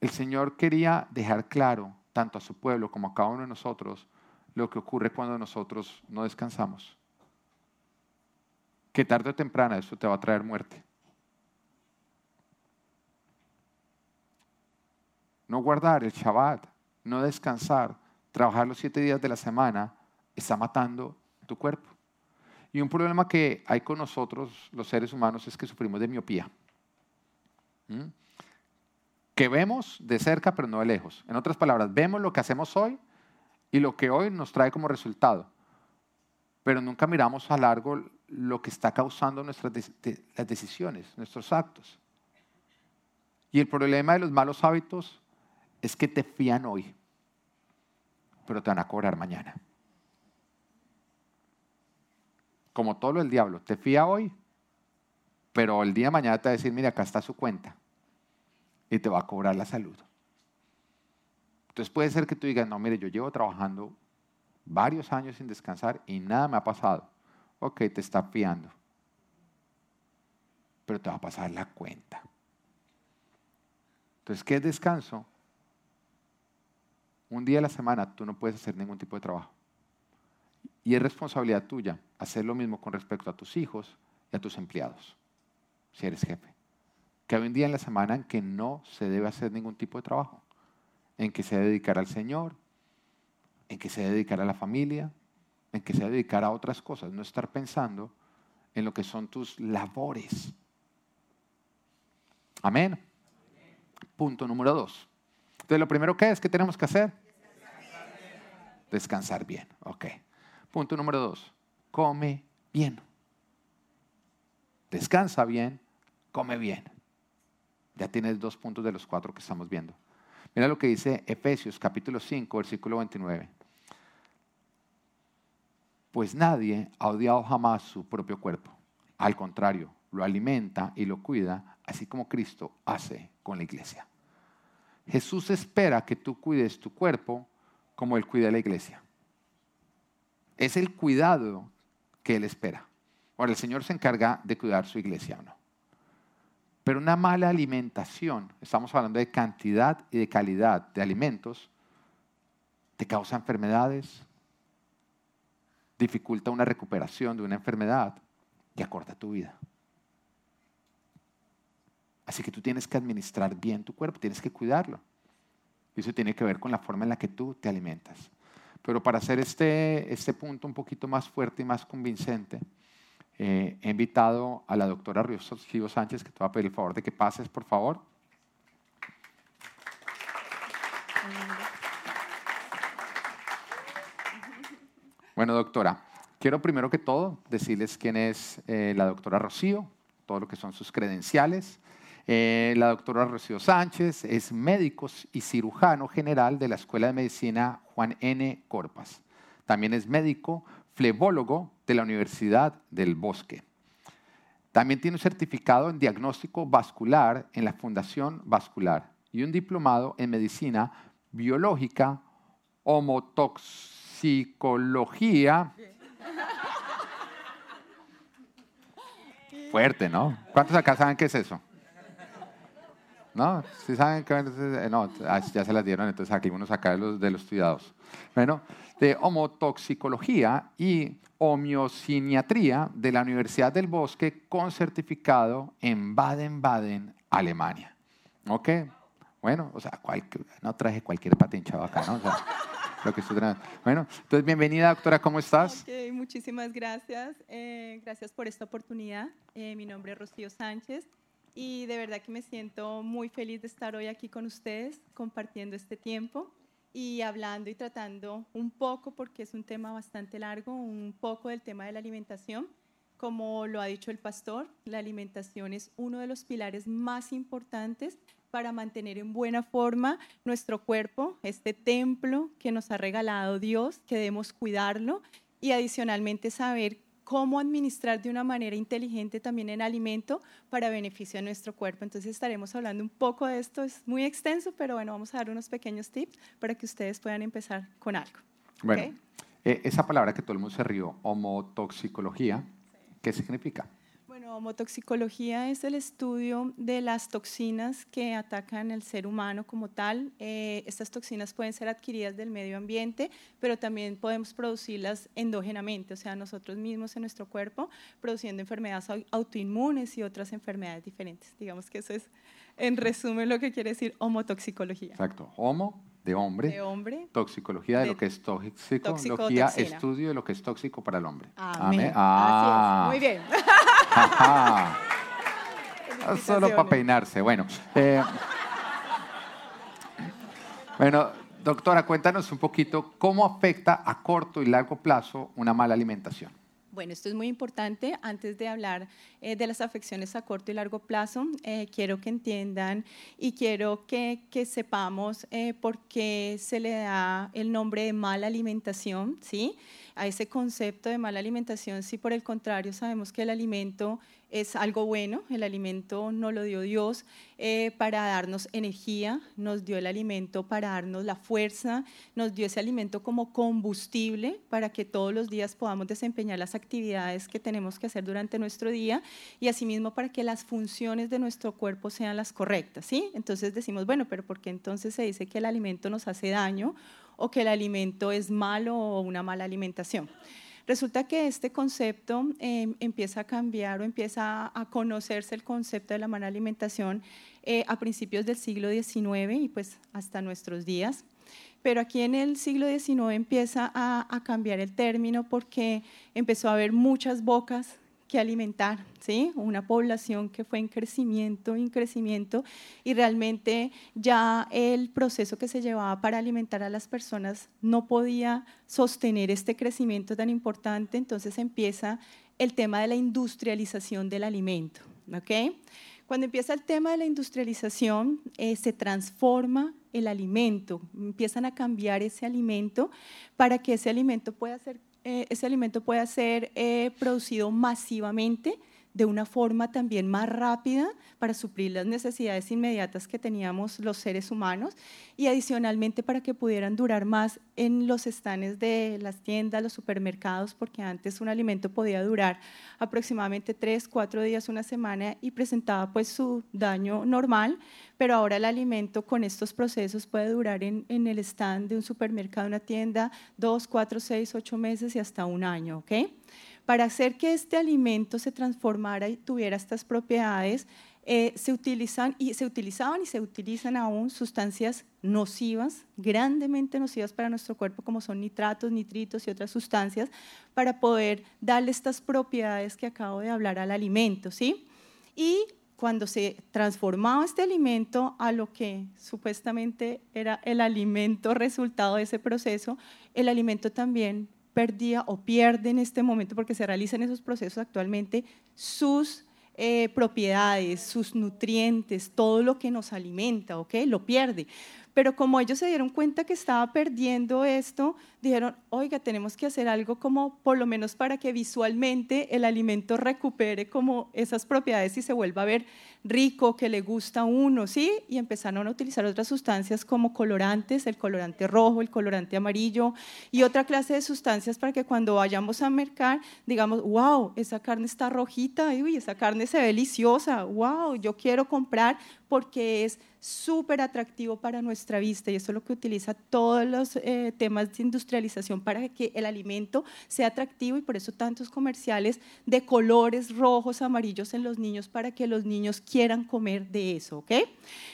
El Señor quería dejar claro, tanto a su pueblo como a cada uno de nosotros, lo que ocurre cuando nosotros no descansamos. Que tarde o temprano eso te va a traer muerte. No guardar el Shabbat, no descansar, trabajar los siete días de la semana, está matando tu cuerpo. Y un problema que hay con nosotros, los seres humanos, es que sufrimos de miopía. ¿Mm? Que vemos de cerca, pero no de lejos. En otras palabras, vemos lo que hacemos hoy y lo que hoy nos trae como resultado. Pero nunca miramos a largo lo que está causando nuestras las decisiones, nuestros actos. Y el problema de los malos hábitos es que te fían hoy, pero te van a cobrar mañana. Como todo lo del diablo, te fía hoy, pero el día de mañana te va a decir, mira, acá está su cuenta y te va a cobrar la salud. Entonces puede ser que tú digas, no, mire, yo llevo trabajando varios años sin descansar y nada me ha pasado. Ok, te está fiando. Pero te va a pasar la cuenta. Entonces, ¿qué es descanso? Un día a la semana tú no puedes hacer ningún tipo de trabajo. Y es responsabilidad tuya hacer lo mismo con respecto a tus hijos y a tus empleados, si eres jefe. Que hay un día en la semana en que no se debe hacer ningún tipo de trabajo en que se dedicar al Señor, en que se dedicar a la familia, en que se dedicar a otras cosas, no estar pensando en lo que son tus labores. Amén. Punto número dos. Entonces, lo primero que es que tenemos que hacer? Descansar bien. Ok. Punto número dos. Come bien. Descansa bien, come bien. Ya tienes dos puntos de los cuatro que estamos viendo. Mira lo que dice Efesios capítulo 5, versículo 29. Pues nadie ha odiado jamás su propio cuerpo. Al contrario, lo alimenta y lo cuida, así como Cristo hace con la iglesia. Jesús espera que tú cuides tu cuerpo como Él cuida la iglesia. Es el cuidado que Él espera. Ahora, el Señor se encarga de cuidar su iglesia o no. Pero una mala alimentación, estamos hablando de cantidad y de calidad de alimentos, te causa enfermedades, dificulta una recuperación de una enfermedad y acorta tu vida. Así que tú tienes que administrar bien tu cuerpo, tienes que cuidarlo. Y eso tiene que ver con la forma en la que tú te alimentas. Pero para hacer este, este punto un poquito más fuerte y más convincente, eh, he invitado a la doctora Rocío Sánchez, que te va a pedir el favor de que pases, por favor. Bueno, doctora, quiero primero que todo decirles quién es eh, la doctora Rocío, todo lo que son sus credenciales. Eh, la doctora Rocío Sánchez es médico y cirujano general de la Escuela de Medicina Juan N. Corpas. También es médico, flebólogo de la Universidad del Bosque. También tiene un certificado en diagnóstico vascular en la Fundación Vascular y un diplomado en medicina biológica, homotoxicología. Fuerte, ¿no? ¿Cuántos acá saben qué es eso? ¿No? ¿Sí saben qué es? No, ah, ya se las dieron, entonces aquí uno saca de los, de los estudiados. Bueno, de homotoxicología y homiociniatría de la Universidad del Bosque con certificado en Baden-Baden, Alemania. ¿Ok? Bueno, o sea, no traje cualquier patinchado acá, ¿no? lo que bueno, entonces bienvenida doctora, ¿cómo estás? Ok, muchísimas gracias. Eh, gracias por esta oportunidad. Eh, mi nombre es Rocío Sánchez y de verdad que me siento muy feliz de estar hoy aquí con ustedes compartiendo este tiempo y hablando y tratando un poco, porque es un tema bastante largo, un poco del tema de la alimentación. Como lo ha dicho el pastor, la alimentación es uno de los pilares más importantes para mantener en buena forma nuestro cuerpo, este templo que nos ha regalado Dios, que debemos cuidarlo y adicionalmente saber cómo administrar de una manera inteligente también el alimento para beneficio de nuestro cuerpo. Entonces estaremos hablando un poco de esto, es muy extenso, pero bueno, vamos a dar unos pequeños tips para que ustedes puedan empezar con algo. Bueno, eh, esa palabra que todo el mundo se rió, homotoxicología, ¿qué significa? Homotoxicología es el estudio de las toxinas que atacan el ser humano como tal. Eh, estas toxinas pueden ser adquiridas del medio ambiente, pero también podemos producirlas endógenamente, o sea, nosotros mismos en nuestro cuerpo, produciendo enfermedades autoinmunes y otras enfermedades diferentes. Digamos que eso es, en resumen, lo que quiere decir homotoxicología. Exacto. Homo de hombre. De hombre. Toxicología de, De lo que es tóxico. Toxicología, estudio de lo que es tóxico para el hombre. Amén. Ah. Así es. Muy bien. Ajá. Solo para peinarse. Bueno. eh, bueno, doctora, cuéntanos un poquito cómo afecta a corto y largo plazo una mala alimentación. Bueno, esto es muy importante. Antes de hablar eh, de las afecciones a corto y largo plazo, eh, quiero que entiendan y quiero que, sepamos eh, por qué se le da el nombre de mala alimentación, ¿sí? A ese concepto de mala alimentación, si por el contrario sabemos que el alimento es algo bueno, el alimento no lo dio Dios eh, para darnos energía, nos dio el alimento para darnos la fuerza, nos dio ese alimento como combustible para que todos los días podamos desempeñar las actividades que tenemos que hacer durante nuestro día y asimismo para que las funciones de nuestro cuerpo sean las correctas, ¿sí? Entonces decimos, bueno, pero ¿por qué entonces se dice que el alimento nos hace daño o que el alimento es malo o una mala alimentación? Resulta que este concepto eh, empieza a cambiar o empieza a conocerse el concepto de la mala alimentación eh, a principios del siglo XIX y pues hasta nuestros días. Pero aquí en el siglo XIX empieza a cambiar el término porque empezó a haber muchas bocas que alimentar, ¿sí? Una población que fue en crecimiento, en crecimiento, y realmente ya el proceso que se llevaba para alimentar a las personas no podía sostener este crecimiento tan importante, entonces empieza el tema de la industrialización del alimento, ¿ok? Cuando empieza el tema de la industrialización, eh, se transforma el alimento, empiezan a cambiar ese alimento para que ese alimento pueda ser eh, ese alimento pueda ser eh, producido masivamente de una forma también más rápida para suplir las necesidades inmediatas que teníamos los seres humanos y adicionalmente para que pudieran durar más en los estanes de las tiendas, los supermercados, porque antes un alimento podía durar aproximadamente tres, cuatro días, una semana y presentaba pues su daño normal, pero ahora el alimento con estos procesos puede durar en, en el stand de un supermercado, una tienda, dos, cuatro, seis, ocho meses y hasta un año, ¿ok? Para hacer que este alimento se transformara y tuviera estas propiedades, eh, se utilizan y se utilizaban y se utilizan aún sustancias nocivas, grandemente nocivas para nuestro cuerpo, como son nitratos, nitritos y otras sustancias, para poder darle estas propiedades que acabo de hablar al alimento, ¿sí? Y cuando se transformaba este alimento a lo que supuestamente era el alimento resultado de ese proceso, el alimento también perdía o pierde en este momento, porque se realizan esos procesos actualmente, sus eh, propiedades, sus nutrientes, todo lo que nos alimenta, ¿ok? Lo pierde. Pero como ellos se dieron cuenta que estaba perdiendo esto, dijeron, oiga, tenemos que hacer algo como, por lo menos para que visualmente el alimento recupere como esas propiedades y se vuelva a ver rico, que le gusta a uno, ¿sí? Y empezaron a utilizar otras sustancias como colorantes, el colorante rojo, el colorante amarillo y otra clase de sustancias para que cuando vayamos a mercar, digamos, wow, esa carne está rojita, uy, esa carne se ve deliciosa, wow, yo quiero comprar porque es súper atractivo para nuestra vista y eso es lo que utiliza todos los eh, temas de industrialización para que el alimento sea atractivo y por eso tantos comerciales de colores rojos, amarillos en los niños para que los niños quieran comer de eso, ¿ok?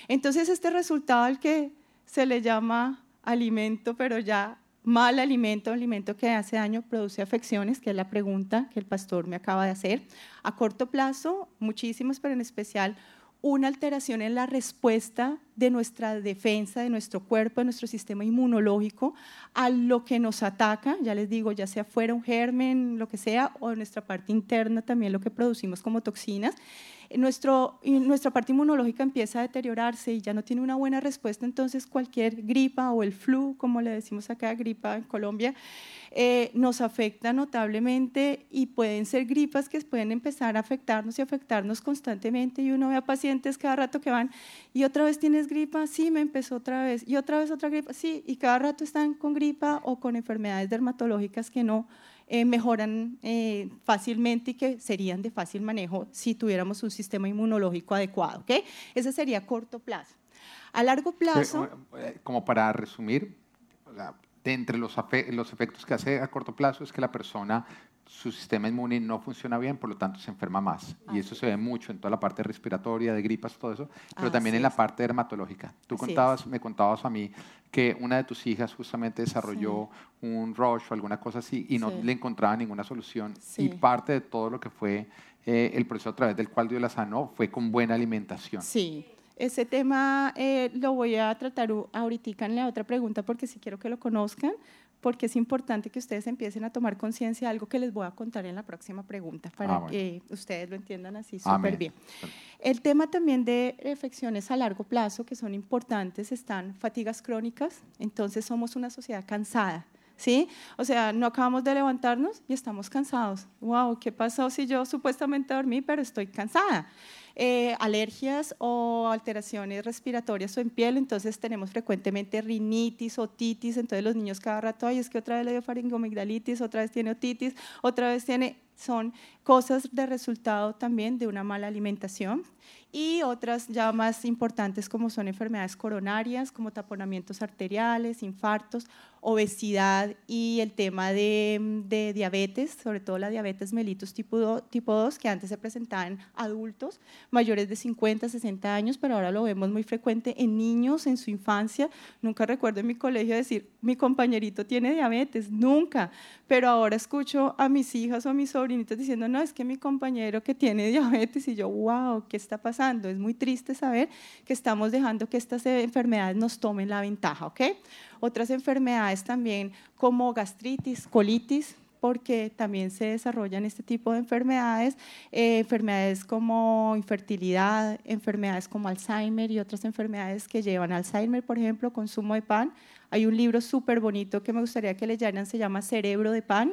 Entonces este resultado al que se le llama alimento, pero ya mal alimento, alimento que hace daño, produce afecciones, que es la pregunta que el pastor me acaba de hacer. A corto plazo, muchísimas, pero en especial una alteración en la respuesta de nuestra defensa, de nuestro cuerpo, de nuestro sistema inmunológico a lo que nos ataca, ya les digo, ya sea fuera un germen, lo que sea, o nuestra parte interna también lo que producimos como toxinas. Nuestra parte inmunológica empieza a deteriorarse y ya no tiene una buena respuesta, entonces cualquier gripa o el flu, como le decimos acá, gripa en Colombia, eh, nos afecta notablemente y pueden ser gripas que pueden empezar a afectarnos y afectarnos constantemente y uno ve a pacientes cada rato que van y otra vez tienes gripa, sí, me empezó otra vez. Y otra vez otra gripa, sí, y cada rato están con gripa o con enfermedades dermatológicas que no eh, mejoran eh, fácilmente y que serían de fácil manejo si tuviéramos un sistema inmunológico adecuado. ¿okay? Ese sería a corto plazo. A largo plazo... Como para resumir, de entre los, los efectos que hace a corto plazo es que la persona su sistema inmune no funciona bien, por lo tanto se enferma más. y eso se ve mucho en toda la parte respiratoria, de gripas, todo eso, pero también en la parte dermatológica. Tú contabas, me contabas a mí que una de tus hijas justamente desarrolló un rush o alguna cosa así y no le encontraba ninguna solución. Y parte de todo lo que fue eh, el proceso a través del cual Dios la sanó fue con buena alimentación. Sí. Ese tema eh, lo voy a tratar ahorita en la otra pregunta porque sí quiero que lo conozcan, porque es importante que ustedes empiecen a tomar conciencia de algo que les voy a contar en la próxima pregunta para ah, que ustedes lo entiendan así súper bien. El tema también de infecciones a largo plazo, que son importantes, están fatigas crónicas, entonces somos una sociedad cansada. ¿Sí? O sea, no acabamos de levantarnos y estamos cansados. Wow, ¿qué pasó si yo supuestamente dormí, pero estoy cansada? Eh, alergias o alteraciones respiratorias o en piel, entonces tenemos frecuentemente rinitis, otitis, entonces los niños cada rato, ay, es que otra vez le dio faringomigdalitis, otra vez tiene otitis, otra vez tiene, son cosas de resultado también de una mala alimentación y otras ya más importantes como son enfermedades coronarias, como taponamientos arteriales, infartos, obesidad y el tema de, diabetes, sobre todo la diabetes mellitus tipo, tipo 2, que antes se presentaba en adultos mayores de 50, 60 años, pero ahora lo vemos muy frecuente en niños en su infancia. Nunca recuerdo en mi colegio decir, mi compañerito tiene diabetes, nunca, pero ahora escucho a mis hijas o a mis sobrinitos diciendo, no, es que mi compañero que tiene diabetes y yo, wow, ¿qué está pasando? Es muy triste saber que estamos dejando que estas enfermedades nos tomen la ventaja, ¿ok? Otras enfermedades también como gastritis, colitis, porque también se desarrollan este tipo de enfermedades, eh, enfermedades como infertilidad, enfermedades como Alzheimer y otras enfermedades que llevan Alzheimer, por ejemplo, consumo de pan. Hay un libro súper bonito que me gustaría que leyeran, se llama Cerebro de Pan.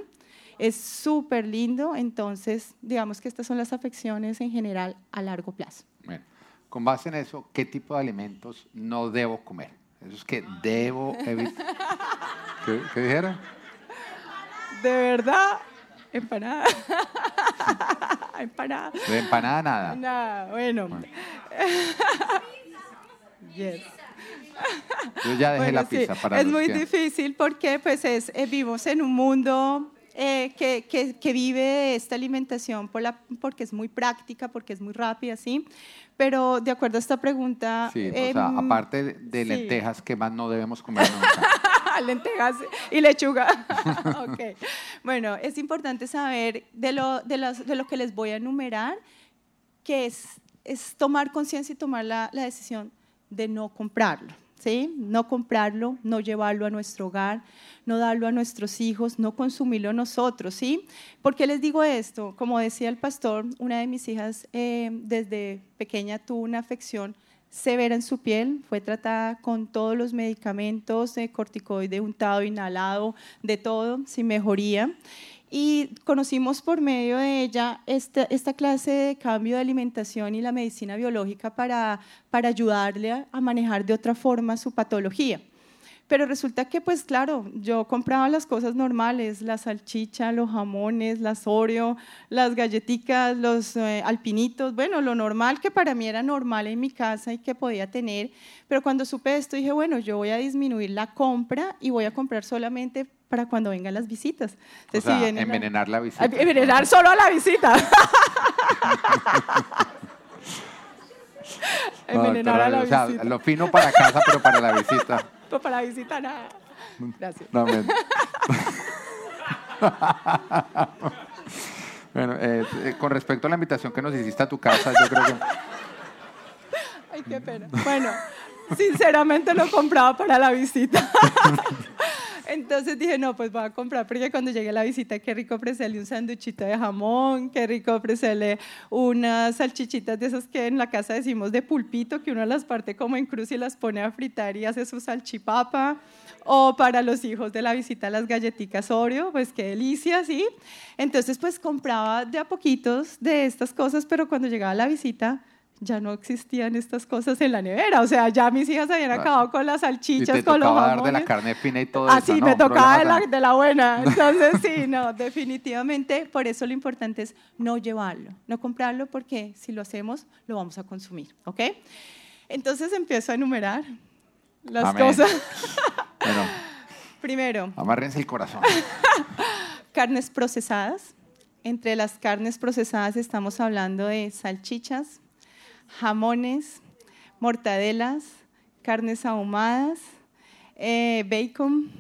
Es súper lindo, entonces digamos que estas son las afecciones en general a largo plazo. Bueno, con base en eso, ¿qué tipo de alimentos no debo comer? Eso es que debo evitar. ¿Qué, ¿Qué dijeron? De verdad, empanada. empanada. De empanada nada. Nada, bueno. yes. Yo ya dejé la pizza para Es muy difícil porque pues es, eh, vivimos en un mundo eh, que, que, que, vive esta alimentación por la, porque es muy práctica, porque es muy rápida, ¿sí? Pero de acuerdo a esta pregunta... Sí, o sea, em, aparte de lentejas, ¿qué más no debemos comer nunca? lentejas y lechuga. okay. Bueno, es importante saber de lo, de, de lo que les voy a enumerar, que es, es tomar conciencia y tomar la, la decisión de no comprarlo. ¿Sí? No comprarlo, no llevarlo a nuestro hogar, no darlo a nuestros hijos, no consumirlo nosotros, ¿sí? ¿Por qué les digo esto? Como decía el pastor, una de mis hijas eh, desde pequeña tuvo una afección severa en su piel, fue tratada con todos los medicamentos, de corticoide untado, inhalado, de todo, sin mejoría. Y conocimos por medio de ella esta, esta clase de cambio de alimentación y la medicina biológica para, para ayudarle a manejar de otra forma su patología. Pero resulta que, pues claro, yo compraba las cosas normales, la salchicha, los jamones, las Oreo, las galletitas, los eh, alpinitos, bueno, lo normal que para mí era normal en mi casa y que podía tener. Pero cuando supe esto dije, bueno, yo voy a disminuir la compra y voy a comprar solamente para cuando vengan las visitas. o sea, envenenar la, visita. Envenenar solo a la visita. envenenar a la visita. lo fino para casa, pero para la visita. Pues para visita nada. Gracias. bueno, eh, eh, con respecto a la invitación que nos hiciste a tu casa, yo creo que... Ay, qué pena. Bueno, sinceramente lo compraba para la visita. Entonces dije, no, pues voy a comprar, porque cuando llegue a la visita, qué rico ofrecerle un sanduchito de jamón, qué rico ofrecerle unas salchichitas de esas que en la casa decimos de pulpito, que uno las parte como en cruz y las pone a fritar y hace su salchipapa. O para los hijos de la visita las galletitas Oreo, pues qué delicia, ¿sí? Entonces pues compraba de a poquitos de estas cosas, pero cuando llegaba la visita ya no existían estas cosas en la nevera. O sea, ya mis hijas habían Claro. acabado con las salchichas, y te con los tocaba dar de la jamones. carne fina y todo Así eso. me no, tocaba de la, de la buena. Entonces, sí, no, definitivamente. Por eso lo importante es no llevarlo, no comprarlo, porque si lo hacemos, lo vamos a consumir. ¿Ok? Entonces empiezo a enumerar las Amén. cosas. Bueno, Primero, amárrense el corazón. carnes procesadas. Entre las carnes procesadas estamos hablando de salchichas, jamones, mortadelas, carnes ahumadas, eh, bacon.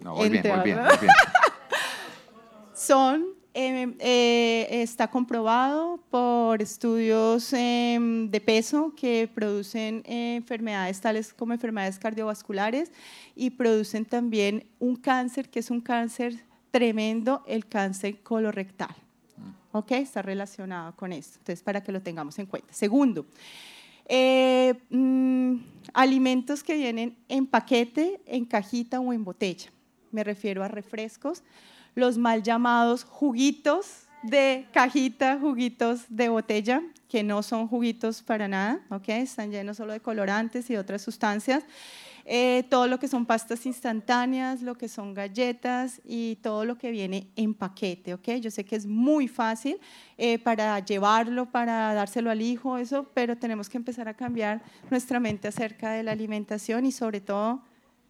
No, muy bien, Entre muy bien, otras. muy bien. Son, eh, eh, está comprobado por estudios eh, de peso que producen eh, enfermedades tales como enfermedades cardiovasculares y producen también un cáncer que es un cáncer tremendo, el cáncer colorectal. ¿Ok? Está relacionado con esto. Entonces, para que lo tengamos en cuenta. Segundo, eh, mm, alimentos que vienen en paquete, en cajita o en botella. Me refiero a refrescos, los mal llamados juguitos de cajita, juguitos de botella, que no son juguitos para nada, ¿ok? Están llenos solo de colorantes y otras sustancias. Eh, todo lo que son pastas instantáneas, lo que son galletas y todo lo que viene en paquete, ¿ok? Yo sé que es muy fácil eh, para llevarlo, para dárselo al hijo, eso, pero tenemos que empezar a cambiar nuestra mente acerca de la alimentación y sobre todo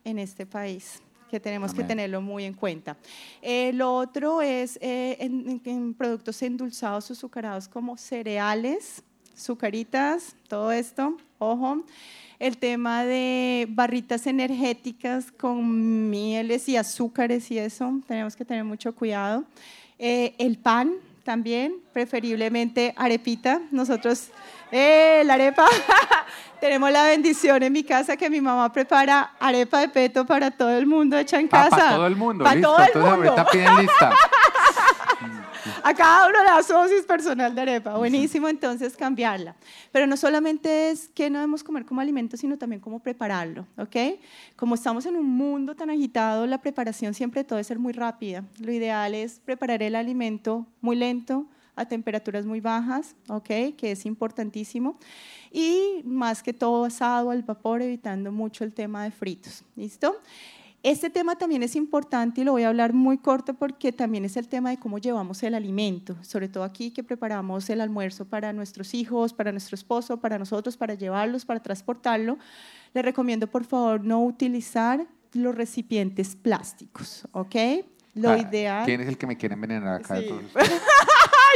en este país que tenemos que Amén. tenerlo muy en cuenta. Eh, lo otro es eh, en, en- en productos endulzados o azucarados como cereales, sucaritas, todo esto, ojo. El tema de barritas energéticas con mieles y azúcares y eso, tenemos que tener mucho cuidado. Eh, el pan también, preferiblemente arepita. Nosotros, ¡eh, la arepa! Tenemos la bendición en mi casa que mi mamá prepara arepa de peto para todo el mundo hecha en Ah, casa. para todo el mundo, Para listo. todo el Entonces mundo. ahorita piden lista. A cada uno le dosis personal de arepa. Buenísimo, entonces cambiarla. Pero no solamente es que no debemos comer como alimento, sino también cómo prepararlo, ¿ok? Como estamos en un mundo tan agitado, la preparación siempre todo debe ser muy rápida. Lo ideal es preparar el alimento muy lento, a temperaturas muy bajas, ¿ok? Que es importantísimo. Y más que todo asado al vapor, evitando mucho el tema de fritos, ¿listo? Este tema también es importante y lo voy a hablar muy corto porque también es el tema de cómo llevamos el alimento, sobre todo aquí que preparamos el almuerzo para nuestros hijos, para nuestro esposo, para nosotros, para llevarlos, para transportarlo. Les recomiendo por favor no utilizar los recipientes plásticos, ¿ok? Lo Ah, ideal... ¿Quién es el que me quiere envenenar acá? de Sí. todos ustedes?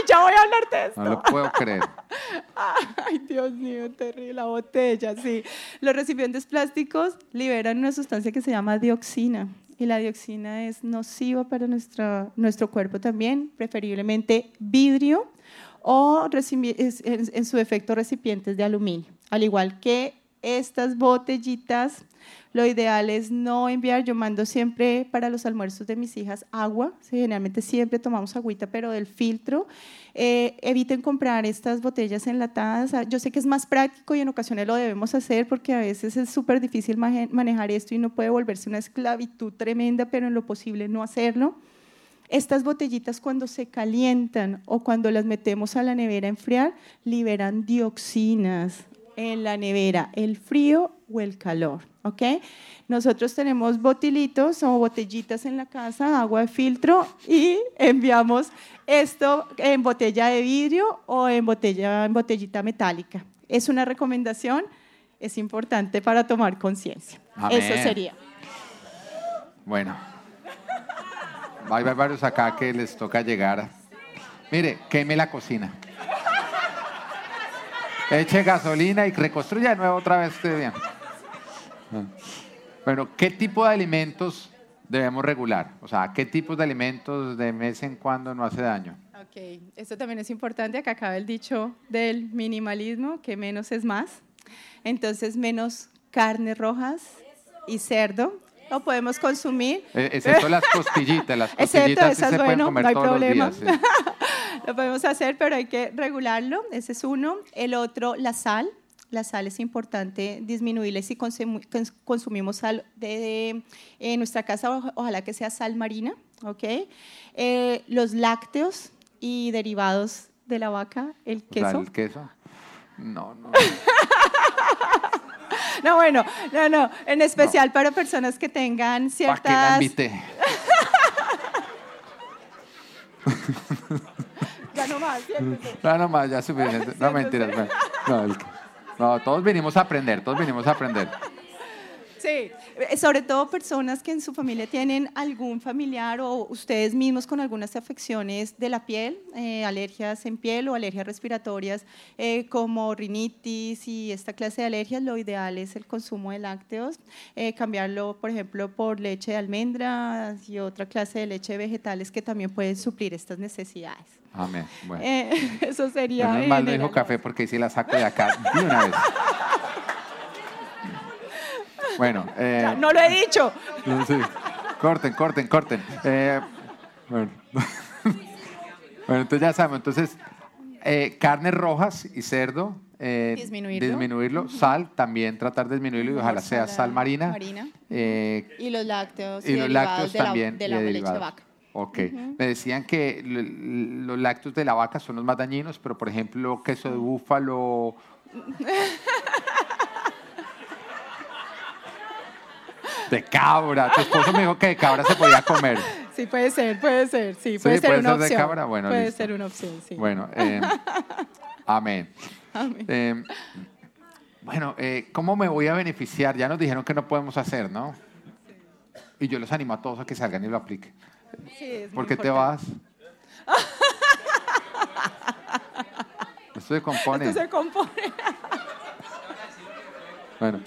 ¡Ay, ya voy a hablar de esto! No lo puedo creer. Ay, Dios mío, terrible, la botella, sí. Los recipientes plásticos liberan una sustancia que se llama dioxina y la dioxina es nociva para nuestra, nuestro cuerpo también, preferiblemente vidrio o en, en su defecto recipientes de aluminio. Al igual que estas botellitas, lo ideal es no enviar, yo mando siempre para los almuerzos de mis hijas agua, generalmente siempre tomamos agüita, pero del filtro. Eh, eviten comprar estas botellas enlatadas. Ah, Yo sé que es más práctico y en ocasiones lo debemos hacer porque a veces es súper difícil manejar esto y no puede volverse una esclavitud tremenda, pero en lo posible no hacerlo. Estas botellitas cuando se calientan o cuando las metemos a la nevera a enfriar, liberan dioxinas en la nevera, el frío o el calor, ¿ok? Nosotros tenemos botilitos o botellitas en la casa, agua de filtro y enviamos esto en botella de vidrio o en botella en botellita metálica. Es una recomendación, es importante para tomar conciencia. Eso sería. Bueno. Hay varios acá que les toca llegar. Mire, queme la cocina. Eche gasolina y reconstruya de nuevo otra vez esté bien. Bueno, ¿qué tipo de alimentos debemos regular? O sea, ¿qué tipos de alimentos de vez en cuando no hace daño? Ok, esto también es importante. Acá acaba el dicho del minimalismo, que menos es más. Entonces, menos carnes rojas y cerdo. Lo podemos consumir. Eh, Excepto las costillitas. Las Excepto costillitas sí esas, se pueden bueno, comer no hay todos problema. los días. sí. Lo podemos hacer, pero hay que regularlo. Ese es uno. El otro, la sal. La sal es importante disminuirla si consum- cons- consumimos sal de, de- en nuestra casa, ojalá que sea sal marina, ¿ok? Eh, los lácteos y derivados de la vaca, el queso. el queso. No, no. No, bueno, no, no. En especial para personas que tengan ¿Para qué la ciertas. invité? Ya no más. No, no más, ya suficiente. No, mentiras. No, no, todos vinimos a aprender, todos vinimos a aprender. Sí, eh, sobre todo personas que en su familia tienen algún familiar o ustedes mismos con algunas afecciones de la piel, eh, alergias en piel o alergias respiratorias eh, como rinitis y esta clase de alergias, lo ideal es el consumo de lácteos, eh, cambiarlo, por ejemplo, por leche de almendras y otra clase de leche de vegetales que también pueden suplir estas necesidades. Amén. Bueno. Eso sería... Menos en mal no dijo café porque sí la saco de acá de una vez. Bueno, eh, No lo he dicho. sí. corten, corten, corten. Eh, bueno. bueno, entonces ya sabemos. Entonces, eh, carnes rojas y cerdo. eh, Disminuirlo. disminuirlo. Sal, también tratar de disminuirlo y ojalá sea sal marina. Marina. Eh, Y los lácteos y los derivados lácteos de la- también. de y la, leche de vaca. Ok. Me decían que los lácteos de la vaca son los más dañinos, pero por ejemplo, queso de búfalo. De cabra. Tu esposo me dijo que de cabra se podía comer. Sí, puede ser, puede ser, sí, Sí, puede ser puede una ser de opción. cabra, bueno, puede listo. ser una opción, sí. Bueno, eh, amén. Amén. Eh, bueno, eh, ¿cómo me voy a beneficiar? Ya nos dijeron que no podemos hacer, ¿no? Y yo los animo a todos a que salgan y lo apliquen. Sí, ¿Por qué te vas? Esto se compone. Esto se compone. Bueno,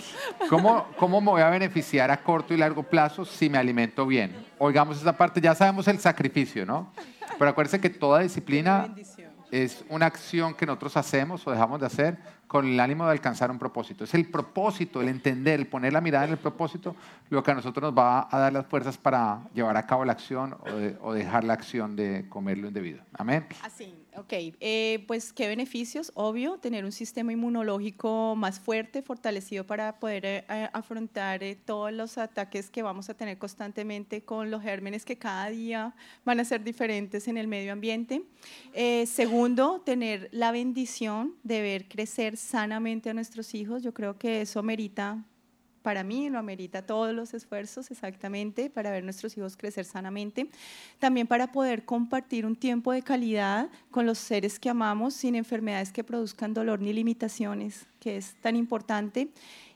¿cómo, ¿cómo me voy a beneficiar a corto y largo plazo si me alimento bien? Oigamos esa parte, ya sabemos el sacrificio, ¿no? Pero acuérdense que toda disciplina es una acción que nosotros hacemos o dejamos de hacer con el ánimo de alcanzar un propósito. Es el propósito, el entender, el poner la mirada en el propósito, lo que a nosotros nos va a dar las fuerzas para llevar a cabo la acción o, de- o dejar la acción de comerlo indebido. Amén. Así, ok. Eh, pues qué beneficios, obvio, tener un sistema inmunológico más fuerte, fortalecido para poder eh, eh, afrontar todos los ataques que vamos a tener constantemente con los gérmenes que cada día van a ser diferentes en el medio ambiente. Segundo, tener la bendición de ver crecer sanamente a nuestros hijos. Yo creo que eso merita para mí lo amerita todos los esfuerzos exactamente para ver nuestros hijos crecer sanamente, también para poder compartir un tiempo de calidad con los seres que amamos sin enfermedades que produzcan dolor ni limitaciones, que es tan importante.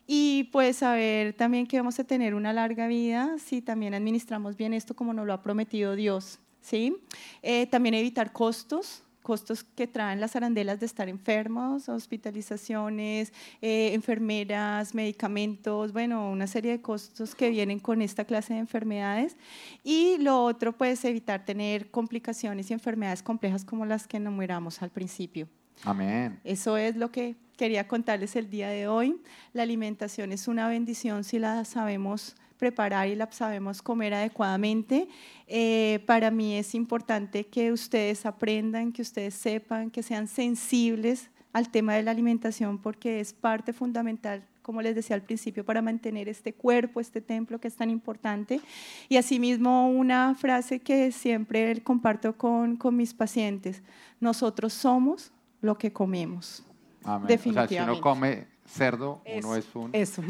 Y pues saber también que vamos a tener una larga vida si también administramos bien esto como nos lo ha prometido Dios. ¿sí? Eh, también evitar costos, costos que traen las arandelas de estar enfermos, hospitalizaciones, eh, enfermeras, medicamentos, bueno, una serie de costos que vienen con esta clase de enfermedades. Y lo otro, pues evitar tener complicaciones y enfermedades complejas como las que enumeramos al principio. Amén. Eso es lo que quería contarles el día de hoy. La alimentación es una bendición si la sabemos preparar y la sabemos comer adecuadamente. Eh, para mí es importante que ustedes aprendan, que ustedes sepan, que sean sensibles al tema de la alimentación porque es parte fundamental, como les decía al principio, para mantener este cuerpo, este templo que es tan importante. Y asimismo una frase que siempre comparto con, con mis pacientes, nosotros somos lo que comemos. Amén. O sea, si uno Definitivamente. come cerdo, uno es un... Eso.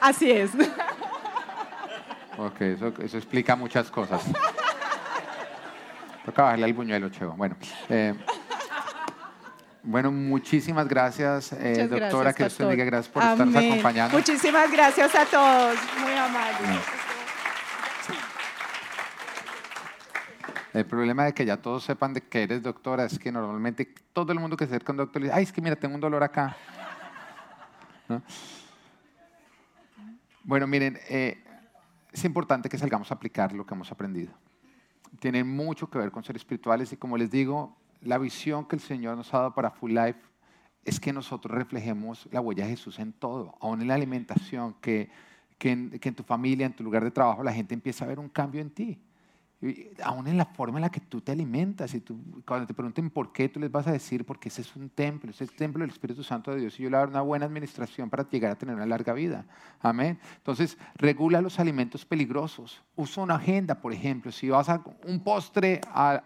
Así es. Ok, eso, eso explica muchas cosas. Toca bajarle al buñuelo, Cheo. Bueno, eh, bueno muchísimas gracias, eh, doctora. gracias, que Dios te pastor. bendiga. Gracias por estarnos Amén. acompañando. Muchísimas gracias a todos. Muy amables. El problema de que ya todos sepan de que eres doctora es que normalmente todo el mundo que se acerca a un doctor le dice, ay, es que mira, tengo un dolor acá. ¿No? Bueno, miren, eh, es importante que salgamos a aplicar lo que hemos aprendido. Tiene mucho que ver con ser espirituales y como les digo, la visión que el Señor nos ha dado para Full Life es que nosotros reflejemos la huella de Jesús en todo, aún en la alimentación, que, que, en, que en tu familia, en tu lugar de trabajo, la gente empieza a ver un cambio en ti. Aún en la forma en la que tú te alimentas, y tú, cuando te pregunten por qué, tú les vas a decir, porque ese es un templo, ese es el templo del Espíritu Santo de Dios, y yo le voy a dar una buena administración para llegar a tener una larga vida. Amén. Entonces, regula los alimentos peligrosos. Usa una agenda, por ejemplo, si vas a un postre a,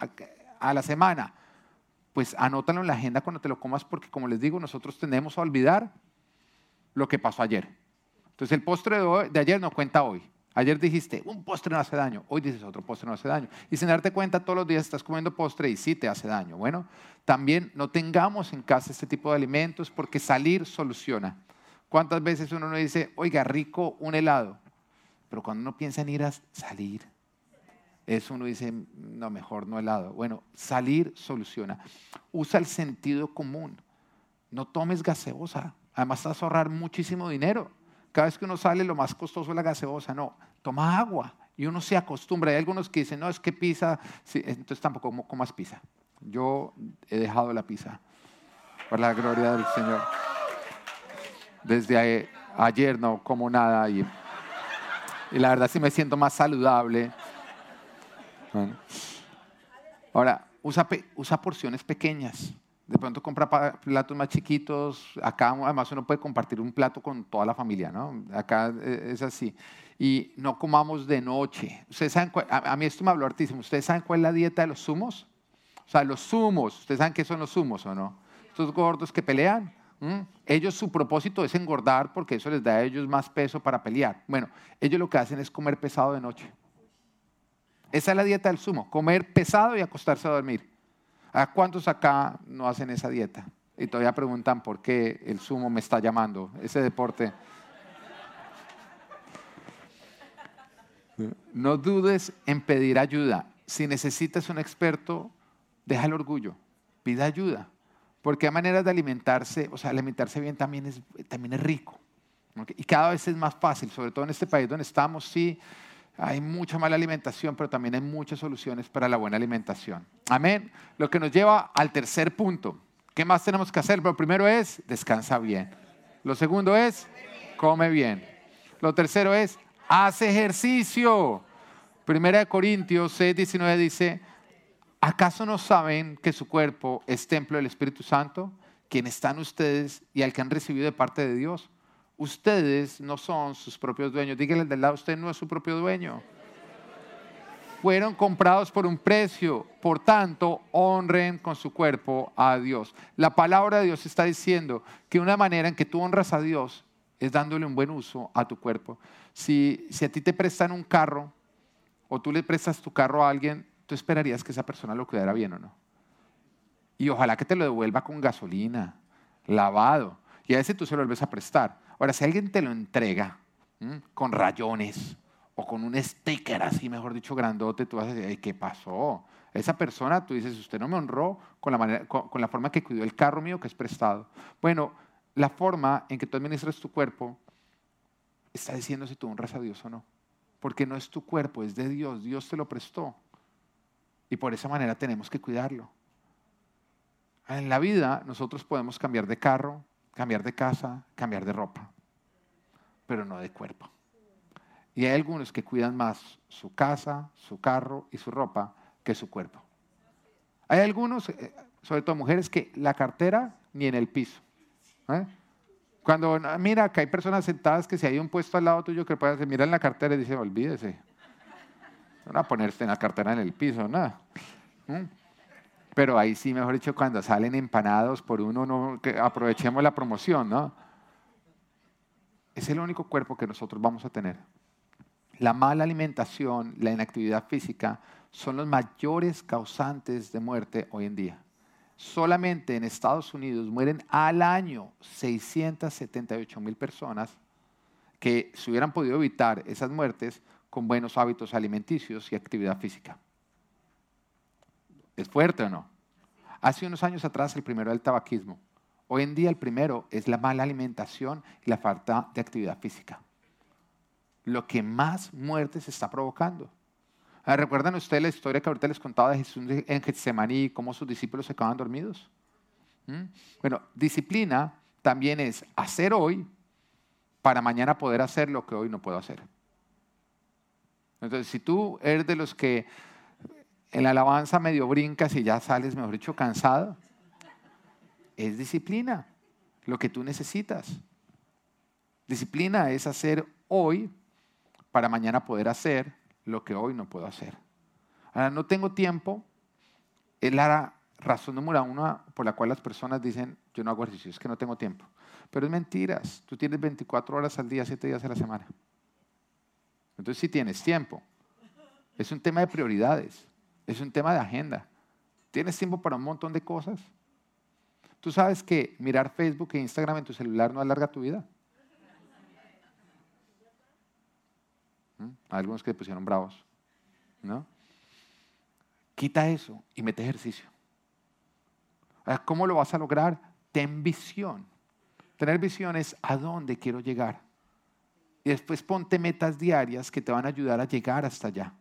la semana, pues anótalo en la agenda cuando te lo comas porque como les digo, nosotros tendemos a olvidar lo que pasó ayer. Entonces el postre de, ayer no cuenta hoy. Ayer dijiste, un postre no hace daño. Hoy dices, otro postre no hace daño. Y sin darte cuenta, todos los días estás comiendo postre y sí te hace daño. Bueno, también no tengamos en casa este tipo de alimentos porque salir soluciona. ¿Cuántas veces uno no dice, oiga, rico un helado? Pero cuando uno piensa en ir a salir, eso uno dice, no, mejor no helado. Bueno, salir soluciona. Usa el sentido común. No tomes gaseosa. Además, vas a ahorrar muchísimo dinero. Cada vez que uno sale, lo más costoso es la gaseosa. No, toma agua. Y uno se acostumbra. Hay algunos que dicen, no, es que pizza. entonces tampoco comas pizza. Yo he dejado la pizza. Por la gloria del Señor. Desde ayer no como nada y, la verdad sí me siento más saludable. Ahora, usa porciones pequeñas. De pronto compra platos más chiquitos. Acá además uno puede compartir un plato con toda la familia, ¿no? Acá eh, es así. Y no comamos de noche. ¿Ustedes saben a, mí esto me habló artísimo. ¿Ustedes saben cuál es la dieta de los zumos? O sea, los zumos. ¿Ustedes saben qué son los zumos o no? Estos gordos que pelean. Ellos su propósito es engordar porque eso les da a ellos más peso para pelear. Bueno, ellos lo que hacen es comer pesado de noche. Esa es la dieta del sumo, comer pesado y acostarse a dormir. ¿A cuántos acá no hacen esa dieta? Y todavía preguntan por qué el sumo me está llamando, ese deporte. No dudes en pedir ayuda. Si necesitas un experto, deja el orgullo, pida ayuda. Porque hay maneras de alimentarse, o sea, alimentarse bien también es, también es rico. Y cada vez es más fácil, sobre todo en este país donde estamos, sí, hay mucha mala alimentación, pero también hay muchas soluciones para la buena alimentación. Amén. Lo que nos lleva al tercer punto. ¿Qué más tenemos que hacer? Lo primero es, descansa bien. Lo segundo es, come bien. Lo tercero es, haz ejercicio. Primera de Corintios 6, 19 dice, ¿acaso no saben que su cuerpo es templo del Espíritu Santo, quien están ustedes y al que han recibido de parte de Dios? Ustedes no son sus propios dueños. Díganle del lado, usted no es su propio dueño. Fueron comprados por un precio, por tanto, honren con su cuerpo a Dios. La palabra de Dios está diciendo que una manera en que tú honras a Dios es dándole un buen uso a tu cuerpo. Si, si a ti te prestan un carro o tú le prestas tu carro a alguien, tú esperarías que esa persona lo cuidara bien o no. Y ojalá que te lo devuelva con gasolina, lavado. Y a ese tú se lo vuelves a prestar. Ahora, si alguien te lo entrega con rayones o con un sticker así, mejor dicho, grandote, tú vas a decir, ¿qué pasó? Esa persona, tú dices, usted no me honró con la, manera, con, la forma que cuidó el carro mío que es prestado. Bueno, la forma en que tú administras tu cuerpo está diciendo si tú honras a Dios o no. Porque no es tu cuerpo, es de Dios. Dios te lo prestó. Y por esa manera tenemos que cuidarlo. En la vida nosotros podemos cambiar de carro, cambiar de casa, cambiar de ropa, pero no de cuerpo. Y hay algunos que cuidan más su casa, su carro y su ropa que su cuerpo. Hay algunos, eh, sobre todo mujeres, que la cartera ni en el piso. ¿eh? Cuando mira que hay personas sentadas que si hay un puesto al lado tuyo que puedes miran la cartera y dicen, olvídese. No a ponerse en la cartera en el piso, nada. Pero ahí sí, mejor dicho, cuando salen empanados por uno, no, que aprovechemos la promoción, ¿no? Es el único cuerpo que nosotros vamos a tener. La mala alimentación, la inactividad física son los mayores causantes de muerte hoy en día. Solamente en Estados Unidos mueren al año 678 mil personas que se hubieran podido evitar esas muertes con buenos hábitos alimenticios y actividad física. ¿Es fuerte o no? Hace unos años atrás el primero era el tabaquismo. Hoy en día el primero es la mala alimentación y la falta de actividad física. Lo que más muertes está provocando. Ah, ¿Recuerdan ustedes la historia que ahorita les contaba de Jesús en Getsemaní cómo sus discípulos se acaban dormidos? ¿Mm? Bueno, disciplina también es hacer hoy para mañana poder hacer lo que hoy no puedo hacer. Entonces, si tú eres de los que en la alabanza medio brincas y ya sales, mejor dicho, cansado. Es disciplina, lo que tú necesitas. Disciplina es hacer hoy para mañana poder hacer lo que hoy no puedo hacer. Ahora, no tengo tiempo, es la razón número uno por la cual las personas dicen, yo no hago ejercicio, es que no tengo tiempo. Pero es mentiras, tú tienes 24 horas al día, 7 días a la semana. Entonces sí tienes tiempo. Es un tema de prioridades, es un tema de agenda. ¿Tienes tiempo para un montón de cosas? ¿Tú sabes que mirar Facebook e Instagram en tu celular no alarga tu vida? ¿Mm? Algunos que pusieron bravos, ¿no? Quita eso y mete ejercicio. ¿Cómo lo vas a lograr? Ten visión. Tener visión es a dónde quiero llegar. Y después ponte metas diarias que te van a ayudar a llegar hasta allá.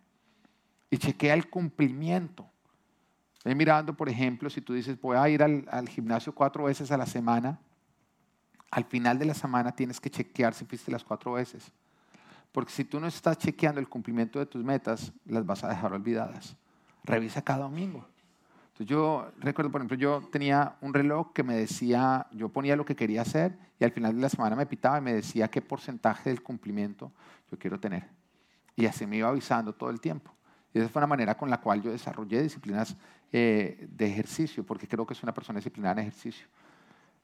Y chequea el cumplimiento. Ven mirando, por ejemplo, si tú dices, voy a ir al, al, gimnasio cuatro veces a la semana, al final de la semana tienes que chequear si fuiste las cuatro veces. Porque si tú no estás chequeando el cumplimiento de tus metas, las vas a dejar olvidadas. Revisa cada domingo. Entonces yo recuerdo, por ejemplo, yo tenía un reloj que me decía, yo ponía lo que quería hacer y al final de la semana me pitaba y me decía qué porcentaje del cumplimiento yo quiero tener. Y así me iba avisando todo el tiempo. Y esa fue una manera con la cual yo desarrollé disciplinas eh, de ejercicio, porque creo que es una persona disciplinada en ejercicio.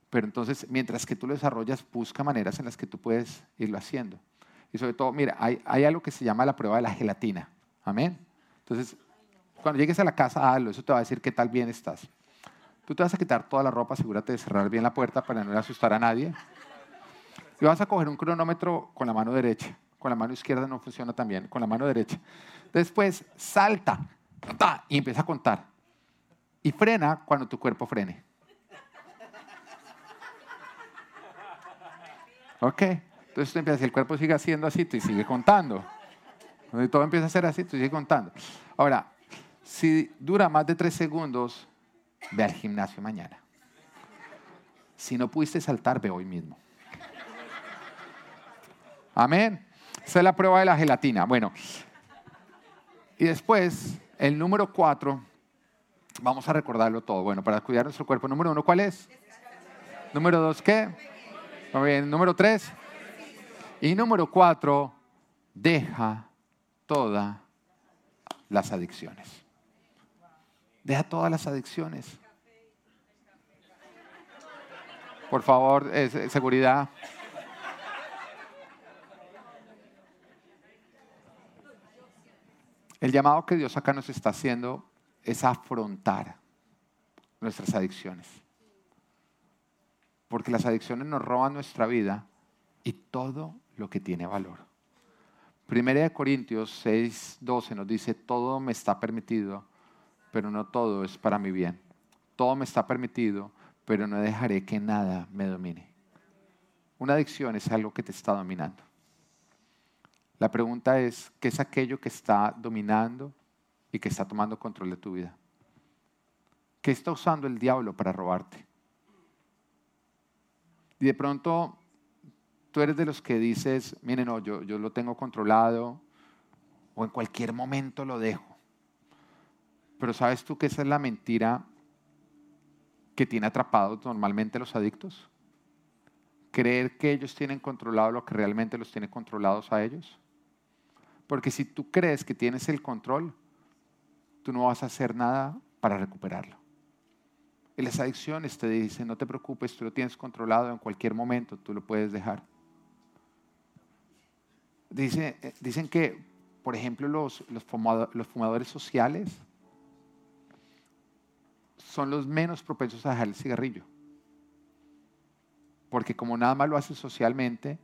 Pero entonces, mientras que tú lo desarrollas, busca maneras en las que tú puedes irlo haciendo. Y sobre todo, mira, hay, hay algo que se llama la prueba de la gelatina. Amén. Entonces, cuando llegues a la casa, hazlo. Eso te va a decir qué tal bien estás. Tú te vas a quitar toda la ropa, asegúrate de cerrar bien la puerta para no asustar a nadie. Y vas a coger un cronómetro con la mano derecha. Con la mano izquierda no funciona tan bien, con la mano derecha. Después salta y empieza a contar. Y frena cuando tu cuerpo frene. ¿Ok? Entonces tú empiezas, el cuerpo sigue haciendo así, tú sigue contando. Todo empieza a ser así, tú sigue contando. Ahora, si dura más de tres segundos, ve al gimnasio mañana. Si no pudiste saltar, ve hoy mismo. Amén. Esa es la prueba de la gelatina. Bueno, y después, el número cuatro, vamos a recordarlo todo. Bueno, para cuidar nuestro cuerpo, número uno, ¿cuál es? Número dos, ¿qué? Muy bien, número tres. Y número cuatro, deja todas las adicciones. Deja todas las adicciones. Por favor, seguridad. El llamado que Dios acá nos está haciendo es afrontar nuestras adicciones. Porque las adicciones nos roban nuestra vida y todo lo que tiene valor. Primera de Corintios 6, 12 nos dice, todo me está permitido, pero no todo es para mi bien. Todo me está permitido, pero no dejaré que nada me domine. Una adicción es algo que te está dominando. La pregunta es, ¿qué es aquello que está dominando y que está tomando control de tu vida? ¿Qué está usando el diablo para robarte? Y de pronto tú eres de los que dices, miren, no, yo, yo lo tengo controlado o en cualquier momento lo dejo. Pero ¿sabes tú que esa es la mentira que tiene atrapados normalmente los adictos? Creer que ellos tienen controlado lo que realmente los tiene controlados a ellos. Porque si tú crees que tienes el control, tú no vas a hacer nada para recuperarlo. Y las adicciones te dicen, no te preocupes, tú lo tienes controlado en cualquier momento, tú lo puedes dejar. Eh, dicen que, por ejemplo, los, los fumadores sociales son los menos propensos a dejar el cigarrillo. Porque como nada más lo hacen socialmente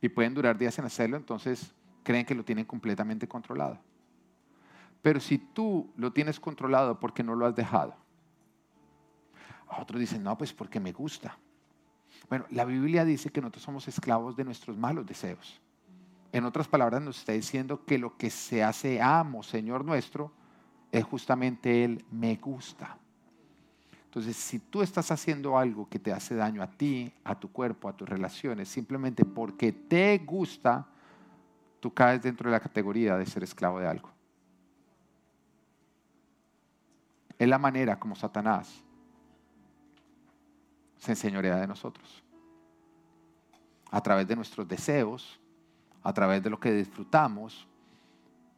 y pueden durar días en hacerlo, entonces creen que lo tienen completamente controlado. Pero si tú lo tienes controlado porque no lo has dejado, otros dicen, no, pues porque me gusta. Bueno, la Biblia dice que nosotros somos esclavos de nuestros malos deseos. En otras palabras, nos está diciendo que lo que se hace amo, Señor nuestro, es justamente el me gusta. Entonces, si tú estás haciendo algo que te hace daño a ti, a tu cuerpo, a tus relaciones, simplemente porque te gusta, tú caes dentro de la categoría de ser esclavo de algo. Es la manera como Satanás se enseñorea de nosotros. A través de nuestros deseos, a través de lo que disfrutamos,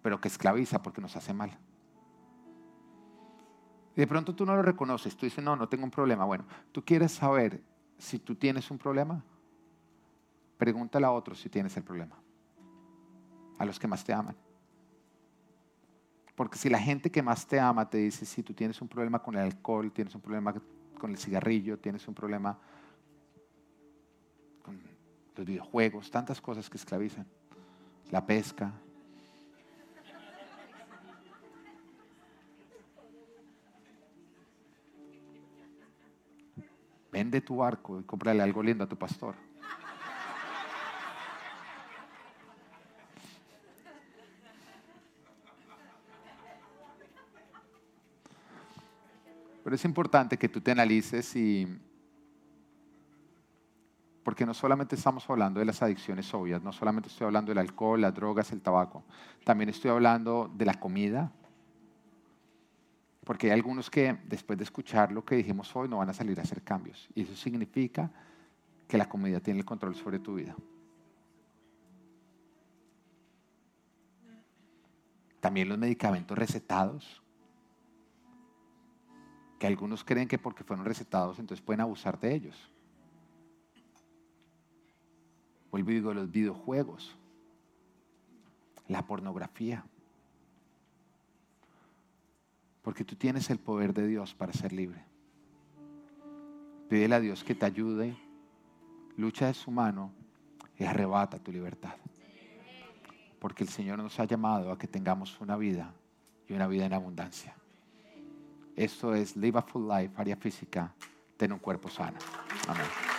pero que esclaviza porque nos hace mal. Y de pronto tú no lo reconoces, tú dices, no, no tengo un problema. Bueno, tú quieres saber si tú tienes un problema, pregúntale a otros si tienes el problema, a los que más te aman. Porque si la gente que más te ama te dice, si tú tienes un problema con el alcohol, tienes un problema con el cigarrillo, tienes un problema con los videojuegos, tantas cosas que esclavizan, la pesca. Vende tu barco y cómprale algo lindo a tu pastor. Pero es importante que tú te analices y... Porque no solamente estamos hablando de las adicciones obvias, no solamente estoy hablando del alcohol, las drogas, el tabaco, también estoy hablando de la comida. Porque hay algunos que después de escuchar lo que dijimos hoy no van a salir a hacer cambios. Y eso significa que la comida tiene el control sobre tu vida. También los medicamentos recetados que algunos creen que porque fueron recetados entonces pueden abusar de ellos. Vuelvo los videojuegos, la pornografía. Porque tú tienes el poder de Dios para ser libre. Pídele a Dios que te ayude, lucha de su mano y arrebata tu libertad. Porque el Señor nos ha llamado a que tengamos una vida y una vida en abundancia. Esto es Live a Full Life, área física, tener un cuerpo sano. Amén.